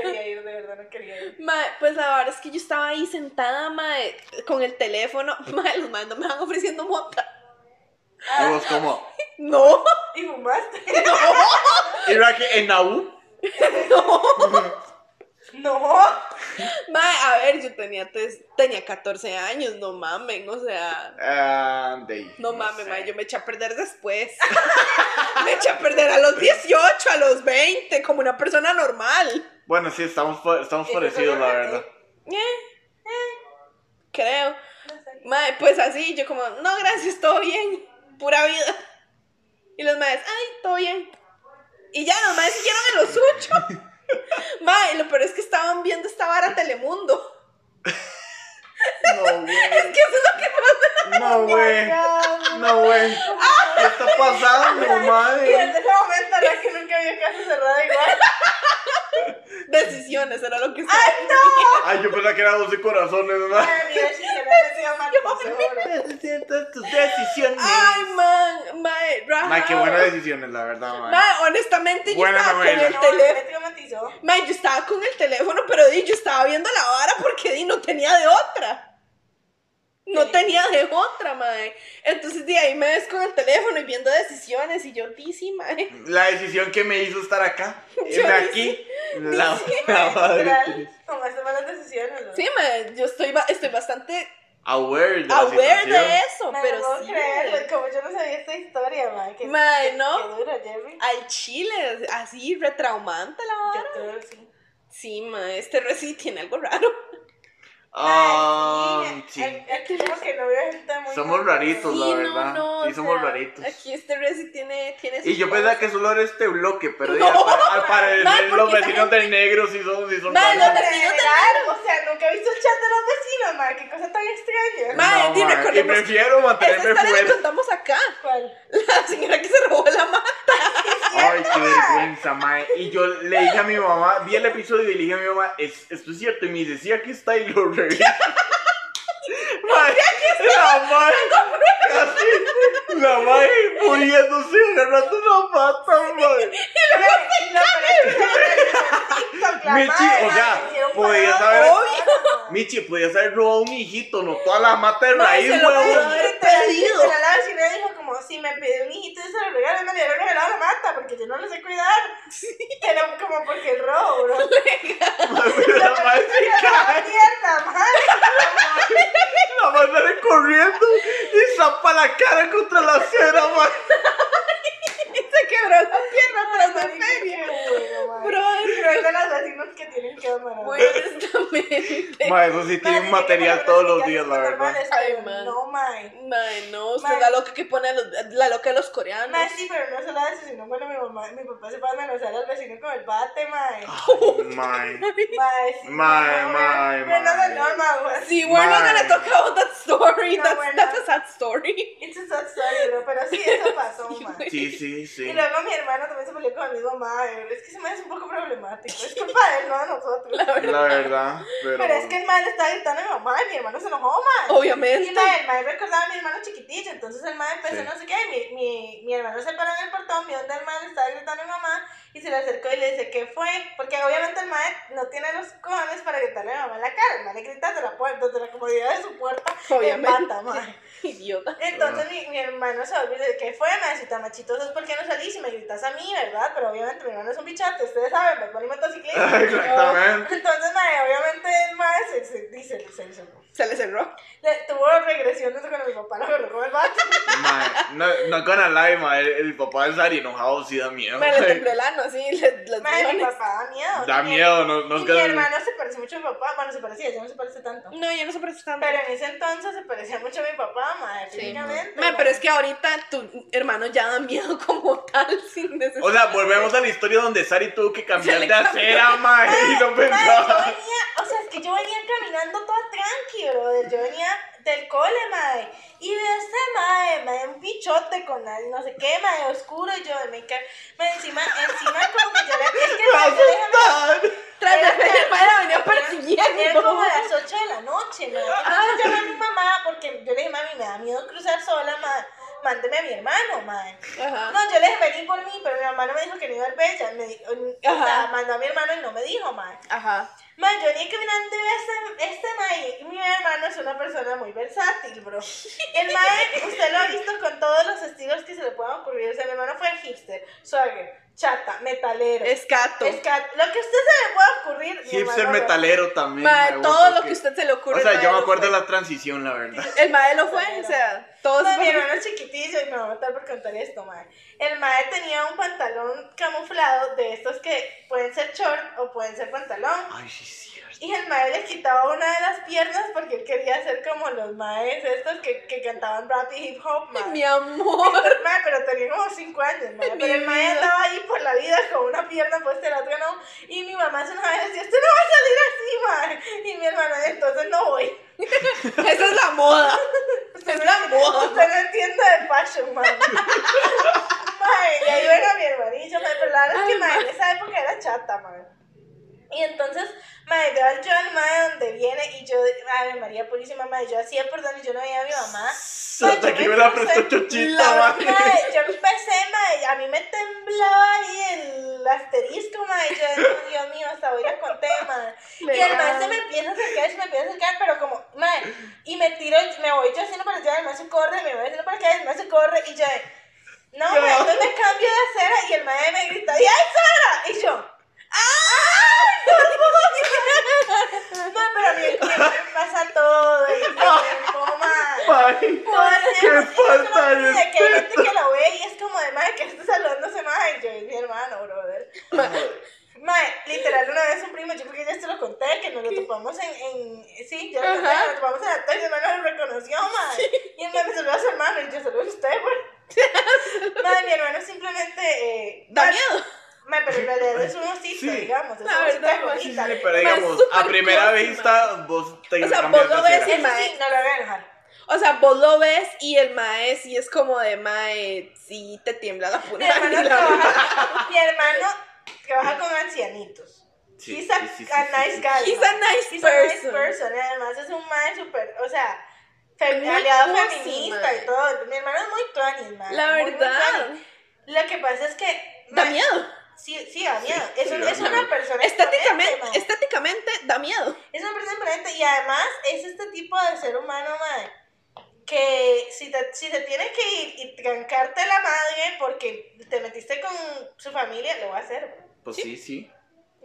quería ir, de verdad, no quería ir. Mae, pues la verdad es que yo estaba ahí sentada, mae, con el teléfono. Mae, los mae no me van ofreciendo mota. Y vos como, No, ¿Y fumaste? y era que en Naú, No. Mae, a ver, yo tenía, tres- tenía 14 años, no mamen, o sea. ah, de ahí, No mames, sé. mae, yo me eché a perder después. me eché a perder a los 18, a los 20, como una persona normal. Bueno, sí, estamos, estamos parecidos, la verdad. verdad. Eh, creo. No sé. Mae, pues así, yo como, no, gracias, todo bien. Pura vida. Y los maes, ay, todo bien. Y ya, los maes siguieron en lo suyo. Mae, lo peor es que estaban viendo esta vara Telemundo. No, güey. Es que eso es lo que pasa. No, güey. No, güey. ¿Qué está pasando, Y desde madre? ese momento, la que nunca había casa cerrada igual. Decisiones, era lo que estaba. Ay, yo pensaba que era 12 corazones, ¿no? Ay, mira, si se me decía mal, seguro. Siento tus decisiones. Ay, man, mae. Mae, qué buenas decisiones, la verdad, mae. Mae, honestamente, yo Buena estaba novela. con el No, teléfono. Mae, yo estaba con el teléfono, pero di, yo estaba viendo la vara porque di, no tenía de otra. No tenía de otra, mae. Entonces de ahí me ves con el teléfono y viendo decisiones y yo, di, sí, mae. La decisión que me hizo estar acá, Yo aquí, la, la madre. Tomaste malas decisiones, ¿no? Sí, mae, yo estoy, estoy bastante Aware de aware de eso, Me pero no puedo sí. creer, mae. como yo no sabía esta historia, man. Que, Mae, que- ¿no? Qué duro, Jerry. Al chile, así, retraumante la Yo vara. creo que sí. Sí, mae, este Resi tiene algo raro. Ay, sí. Aquí aquí como que no veo gente muy... Somos raritos, Sí, la no, verdad. no, sí, o somos sea, raritos. Aquí este Resi tiene, tiene Y yo pensaba que solo era este bloque, pero No, ya, al, parecer los esa vecinos del negro sí son, sí son raros. los vecinos de general, o sea, nunca he visto el chat de los vecinos, man. Qué cosa tan extraña. Ma- Mae, di, mae, y prefiero Esa mantenerme historia la fuera. contamos acá. ¿Cuál? La señora que se robó la mata. Ay, qué vergüenza, mae. Y yo le dije a mi mamá, vi el episodio y le dije a mi mamá, es, esto es cierto. Y me dice, sí, aquí está y lo reví. Mae, la mae, así, la mae muriéndose, agarrando una pata, mae. Michi, o sea, podías haber, Michi, podías haber robado un hijito, no toda la mata de raíz, huevón. pedido. La vecina dijo como, si me pide un hijito y se lo regalo, me le regalado la mata, porque yo no lo sé cuidar. Pero como porque el robo, bro. La se cae. mierda, madre. La madre corriendo y zapa la cara contra la acera, man. Se quebró la pierna tras de feria. Bueno, Pero es de los vecinos que tienen cámara. muy honestamente. Ma, eso sí tiene Madre, material todos los las días, la verdad. Ay, man. No, mae. Mae, no, usted es la loca que pone los, la loca de los coreanos. Mae, sí, pero no solo eso, sino bueno, mi mamá, mi papá se fue a amenazar al vecino con el bate, mae. Mae. Mae, sí. Mae, no, güey. Sí, we're not gonna talk about that story. No, that's, a sad story. It's a sad story, bro, pero sí, eso pasó, güey. Sí, sí, sí. Y luego mi hermano también se peleó con el mismo mae. Es que se me hace un poco problemático. Es culpa de él, no de nosotros. La verdad, pero... Pero es que el mae le estaba gritando a mi mamá y mi hermano se enojó, mae. Obviamente. Y el mae recordaba a mi hermano chiquitillo, entonces el mae empezó Sí. no sé qué, y mi, mi, mi hermano se paró en el portón, vio donde el mae le estaba gritando a mi mamá y se le acercó y le dice, ¿qué fue? Porque obviamente el mae no tiene los cojones para gritarle a mi mamá en la cara, el mae le grita desde la puerta, desde la comodidad de su puerta, Obviamente. en bata, mae. Idiota. Entonces mi, mi hermano se volvió y dice, ¿qué fue? Me dice, tan machitoso es porque no salís y me gritas a mí, ¿verdad? Pero obviamente mi hermano es un bichote, ustedes saben, me pone motociclista. Exactamente. Entonces, mae, obviamente el mae se, se dice, se, se, Se le cerró. le- tuvo regresiones con mi papá, lo agarró con el vato. Mae, no, no con lie, mae, el, el papá de Sari enojado sí da miedo. Me le tembló el ano, así, le- los Mae, mi papá da miedo. Da miedo, no, no y es mi hermano se parece mucho a mi papá, bueno, se parecía, ya no se parece tanto. No, yo no por qué tanto. Pero en ese entonces se parecía mucho a mi papá, mae, Sí. físicamente. Pero es que ahorita tu hermano ya da miedo como tal, sin necesidad. O sea, volvemos a la historia donde Sari tuvo que cambiar Se de acera, mae, y no Mae, yo pensaba. venía, o sea, es que yo venía caminando toda tranqui, brother. Yo venía del cole, mae. Y veo este mae, mae, un bichote con la- no sé qué, mae, oscuro. Y yo, me encima, encima como que yo le, es que asustan. Tras de era- ver, el padre la venía Era persiguiendo. como las 8 de la noche, ¿no? Entonces llamé a mi mamá porque yo le dije, mami, me da miedo cruzar sola, ma, mándeme a mi hermano, mae. Ajá. No, yo le dije, vení por mí, pero mi mamá no me dijo que no iba al bella. Me o sea, mandó a mi hermano y no me dijo, mae. Ajá. Ma, yo venía caminando este, este mae, mi hermano es una persona muy versátil, bro. El mae, usted lo ha visto con todos los estilos que se le puedan ocurrir. O sea, mi hermano fue hipster, swagger, chata, metalero. Escato. Escat- lo que a usted se le pueda ocurrir. Hipster hermano metalero también. Ma, mae, todo lo que usted se le ocurre. O sea, yo me acuerdo de la transición, la verdad. El mae lo fue, o sea, todo Ma, se mi hermano chiquitillo y me va a matar por contar esto, mae. El mae tenía un pantalón camuflado de estos que pueden ser short o pueden ser pantalón. Ay, sí, sí. Y el mae le quitaba una de las piernas porque él quería ser como los maes estos que, que cantaban rap y hip hop, mae. Mi amor. Mae, pero tenía como 5 años, mae. Mi Pero el mae andaba ahí por la vida con una pierna puesta y la otra no. Y mi mamá se enojaba y decía, usted no va a salir así, mae. Y mi hermano, entonces no voy. Esa es la moda. Usted Es la moda. usted no entiende de fashion, mae. Mae, y ahí venga mi hermanillo, mae. Pero la verdad es que, mae, en esa época era chata, mae. Y entonces, madre, veo al John, madre, donde viene, y yo, Ave María Purísima, madre, yo hacía por donde yo no veía a mi mamá. Hasta aquí me la prestó Chochita, mae. Madre, yo empecé, madre, a mí me temblaba ahí el asterisco, madre, yo, no, Dios mío, hasta hoy la conté, madre. Y el man se me empieza a acercar, se me empieza a acercar, pero como, madre, y me tiro, me voy yo haciendo para allá, el man se corre, me voy haciendo para acá, el man se corre, y yo, no, No. madre, entonces me cambio de acera, y el man me grita, ¡y ay, Sara! Y yo, ¡ay! No, pero a mí me pasa todo el tiempo, madre. Ay, qué. Y falta de de que hay gente respeto. que lo ve y es como de, madre, que está saludándose, madre, yo es mi hermano, brother. Mae, literal, una vez un primo, yo creo que ya te lo conté, que nos lo topamos en, en sí, ya lo conté, nos topamos en la mi hermano lo reconoció, mae. Y el me saludó a su hermano, y yo saludo a usted, güey. Mae, mi hermano simplemente, eh, Da miedo. Mae, pero en realidad es un osito, Sí. digamos, es La un osito verdad, de mae, Sí, sí, pero Mae, digamos, a primera cosy, vista, vos te O sea, vos lo ves y- Eso mae. sí, no lo voy a enojar. O sea, vos lo ves y el mae sí es como de mae, sí te tiembla la Mi punta. hermano trabaja, mi hermano trabaja con ancianitos. Sí, He's a, nice guy. He's a nice He's a nice person. y Además es un man súper, o sea, fe- Muy aliado feminista y todo. Mi hermano es muy tuanis, man. La muy, muy verdad. tuanis. Lo que pasa es que... Da miedo. Sí, sí, da miedo. Es, un- da es miedo. una persona Estéticamente, estéticamente da miedo. Es una persona imponente y además es este tipo de ser humano, man, que si te, si te tiene que ir y trancarte la madre porque te metiste con su familia, lo va a hacer. Pues sí, sí.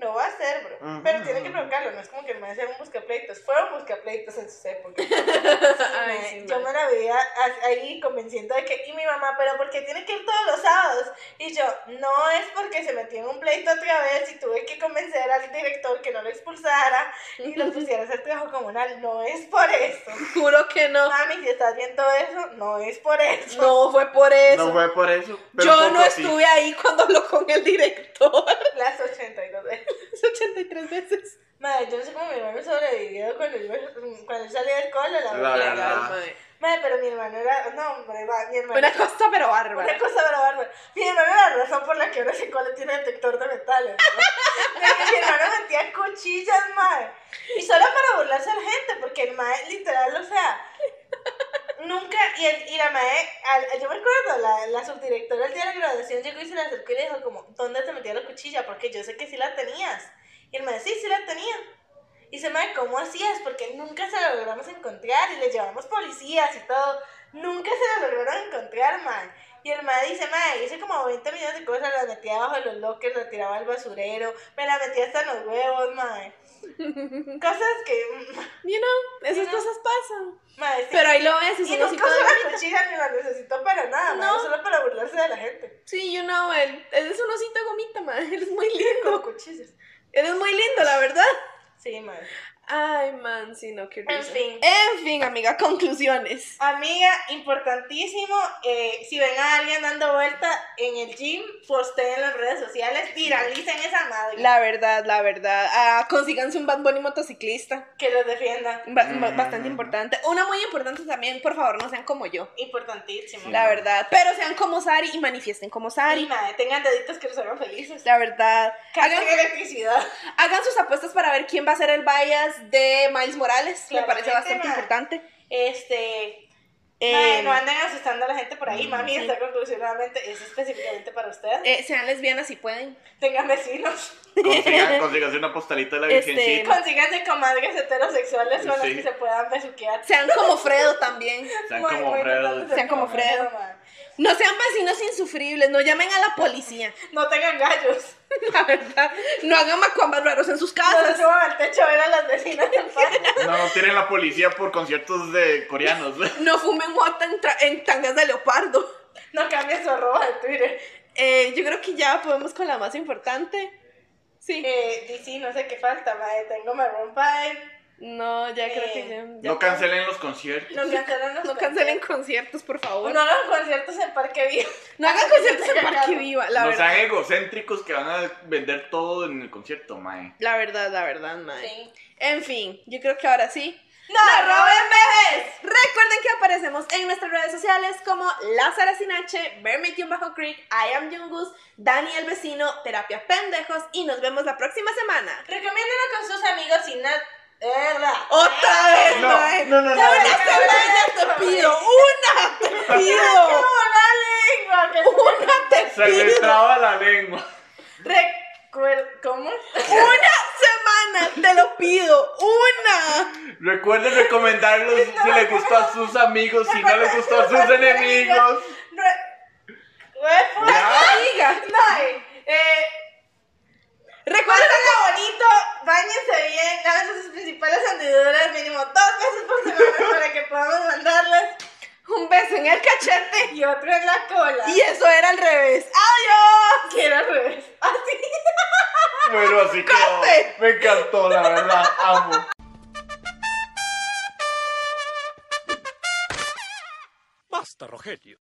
Lo va a hacer, bro. Pero tiene que provocarlo, no es como que me hacer un buscapleitos. Fueron buscapleitos en sus épocas. Ay, yo me la veía ahí convenciendo de que, y mi mamá, pero ¿por qué tiene que ir todos los sábados? Y yo, no es porque se metió en un pleito otra vez y tuve que convencer al director que no lo expulsara y lo pusiera a hacer trabajo comunal. No es por eso. Juro que no. Mami, si estás viendo eso, no es por eso. No fue por eso. No fue por eso. Pero Yo no sí. estuve ahí cuando habló con el director. Las 82 veces. 83 veces. Madre, yo no sé cómo mi hermano sobrevivió cuando, yo, cuando salí del colo, la, la verdad. Madre. madre. pero mi hermano era. No, hombre, va, mi hermano. Una cosa, pero bárbara. Una cosa, pero bárbara. Mi hermano era la razón por la que ahora ese colo tiene detector de metales. ¿no? mi hermano metía cuchillas, madre. Y solo para burlarse a la gente, porque el madre, literal, o sea nunca, y, el, y la mae, al- yo me acuerdo, la, la subdirectora el día de la graduación llegó y se le acercó y le dijo como, ¿dónde te metía la cuchilla? Porque yo sé que sí la tenías. Y el mae, sí, sí la tenía. Y se mae, ¿cómo hacías? Porque nunca se la logramos encontrar y le llevamos policías y todo. Nunca se la lograron encontrar, mae. Y el mae dice, mae, hice como 20 millones de cosas, las metía abajo de los lockers, la tiraba al basurero, me la metía hasta los huevos, mae. Cosas que, You know, esas You know. cosas pasan. mae, sí. Pero ahí lo ves, es Y un nunca usó la cuchilla ni la necesitó para nada, No. solo para burlarse de la gente. Sí, you know, él, él es un osito gomita, man. Él es muy Con lindo. cuchillos. Él es muy lindo, la verdad. Sí, mae. Ay, man, sí, no, qué En fin. En fin, amiga, conclusiones. Amiga, importantísimo, eh, si ven a alguien dando vuelta en el gym, posteen en las redes sociales, viralicen esa madre, La verdad, la verdad. Ah, consíganse un Bad Bunny motociclista. que los defienda. Ba- Mm. bastante importante. Una muy importante también, por favor, no sean como yo. Importantísimo. La verdad. Pero sean como Sari y manifiesten como Y Sari. madre, tengan deditos que los hagan felices. La verdad. Hagan Hagan, electricidad. hagan sus apuestas para ver quién va a ser el bias de Miles Morales. Me parece bastante ma. importante. Este. Eh, no anden asustando a la gente por ahí, mami. sí. Esta conclusión nuevamente es específicamente para usted. eh, sean lesbianas si pueden. Tengan vecinos. Consigan, consíganse una postalita de la Este, virgencita. Consíganse comadres heterosexuales con las Sí. que se puedan besuquear. Sean como Fredo también. Sean Muy, como muy Fredo. Sean como Fredo. No sean vecinos insufribles, no llamen a la policía. No tengan gallos. La verdad. No hagan macuambas raros en sus No casas. suban al techo a ver a las vecinas paz. No nos tienen la policía por conciertos de coreanos. No fumen mota en, en tangas de leopardo. No cambien su arroba de Twitter. Eh, yo creo que ya podemos con la más importante. Sí. Eh, DC, no sé qué falta, madre. Tengo Maroon 5. No, ya creo eh, que ya. ya- No cancelen los conciertos. No cancelen los No cancelen conciertos. conciertos, por favor. No hagan conciertos en Parque Vivo. No hagan conciertos en Parque Viva, la no verdad. sean egocéntricos que van a vender todo en el concierto, mae. La verdad, la verdad, mae. Sí. En fin, yo creo que ahora sí. ¡No roben bebés! Recuerden que aparecemos en nuestras redes sociales como Lázara Sin H, Bajo Creek, I am Jungus, Dani el Vecino, Terapia Pendejos y nos vemos la próxima semana. Recomiéndenlo con sus amigos sin nada. ¿Verdad? ¡Otra vez, No, no, no, no. ¡Una semana te pido! ¡Una te pido! ¡Como la lengua! Que ¡Una te Se le pido! traba la lengua. ¿Cómo? ¡Una semana! ¡Te lo pido! ¡Una! Recuerden recomendarlos si les gustó a sus amigos, si no les gustó a sus enemigos. Ya. Diga. No, eh... Recuerden Pásenla bonito, bañense bien, hagan sus principales hendiduras mínimo dos veces por semana para que podamos mandarles un beso en el cachete. y otro en la cola. Y eso era al revés. ¡Adiós! quiero al revés. Así. Bueno, así que ¡Corte! me encantó, la verdad. Amo. Basta, Rogelio.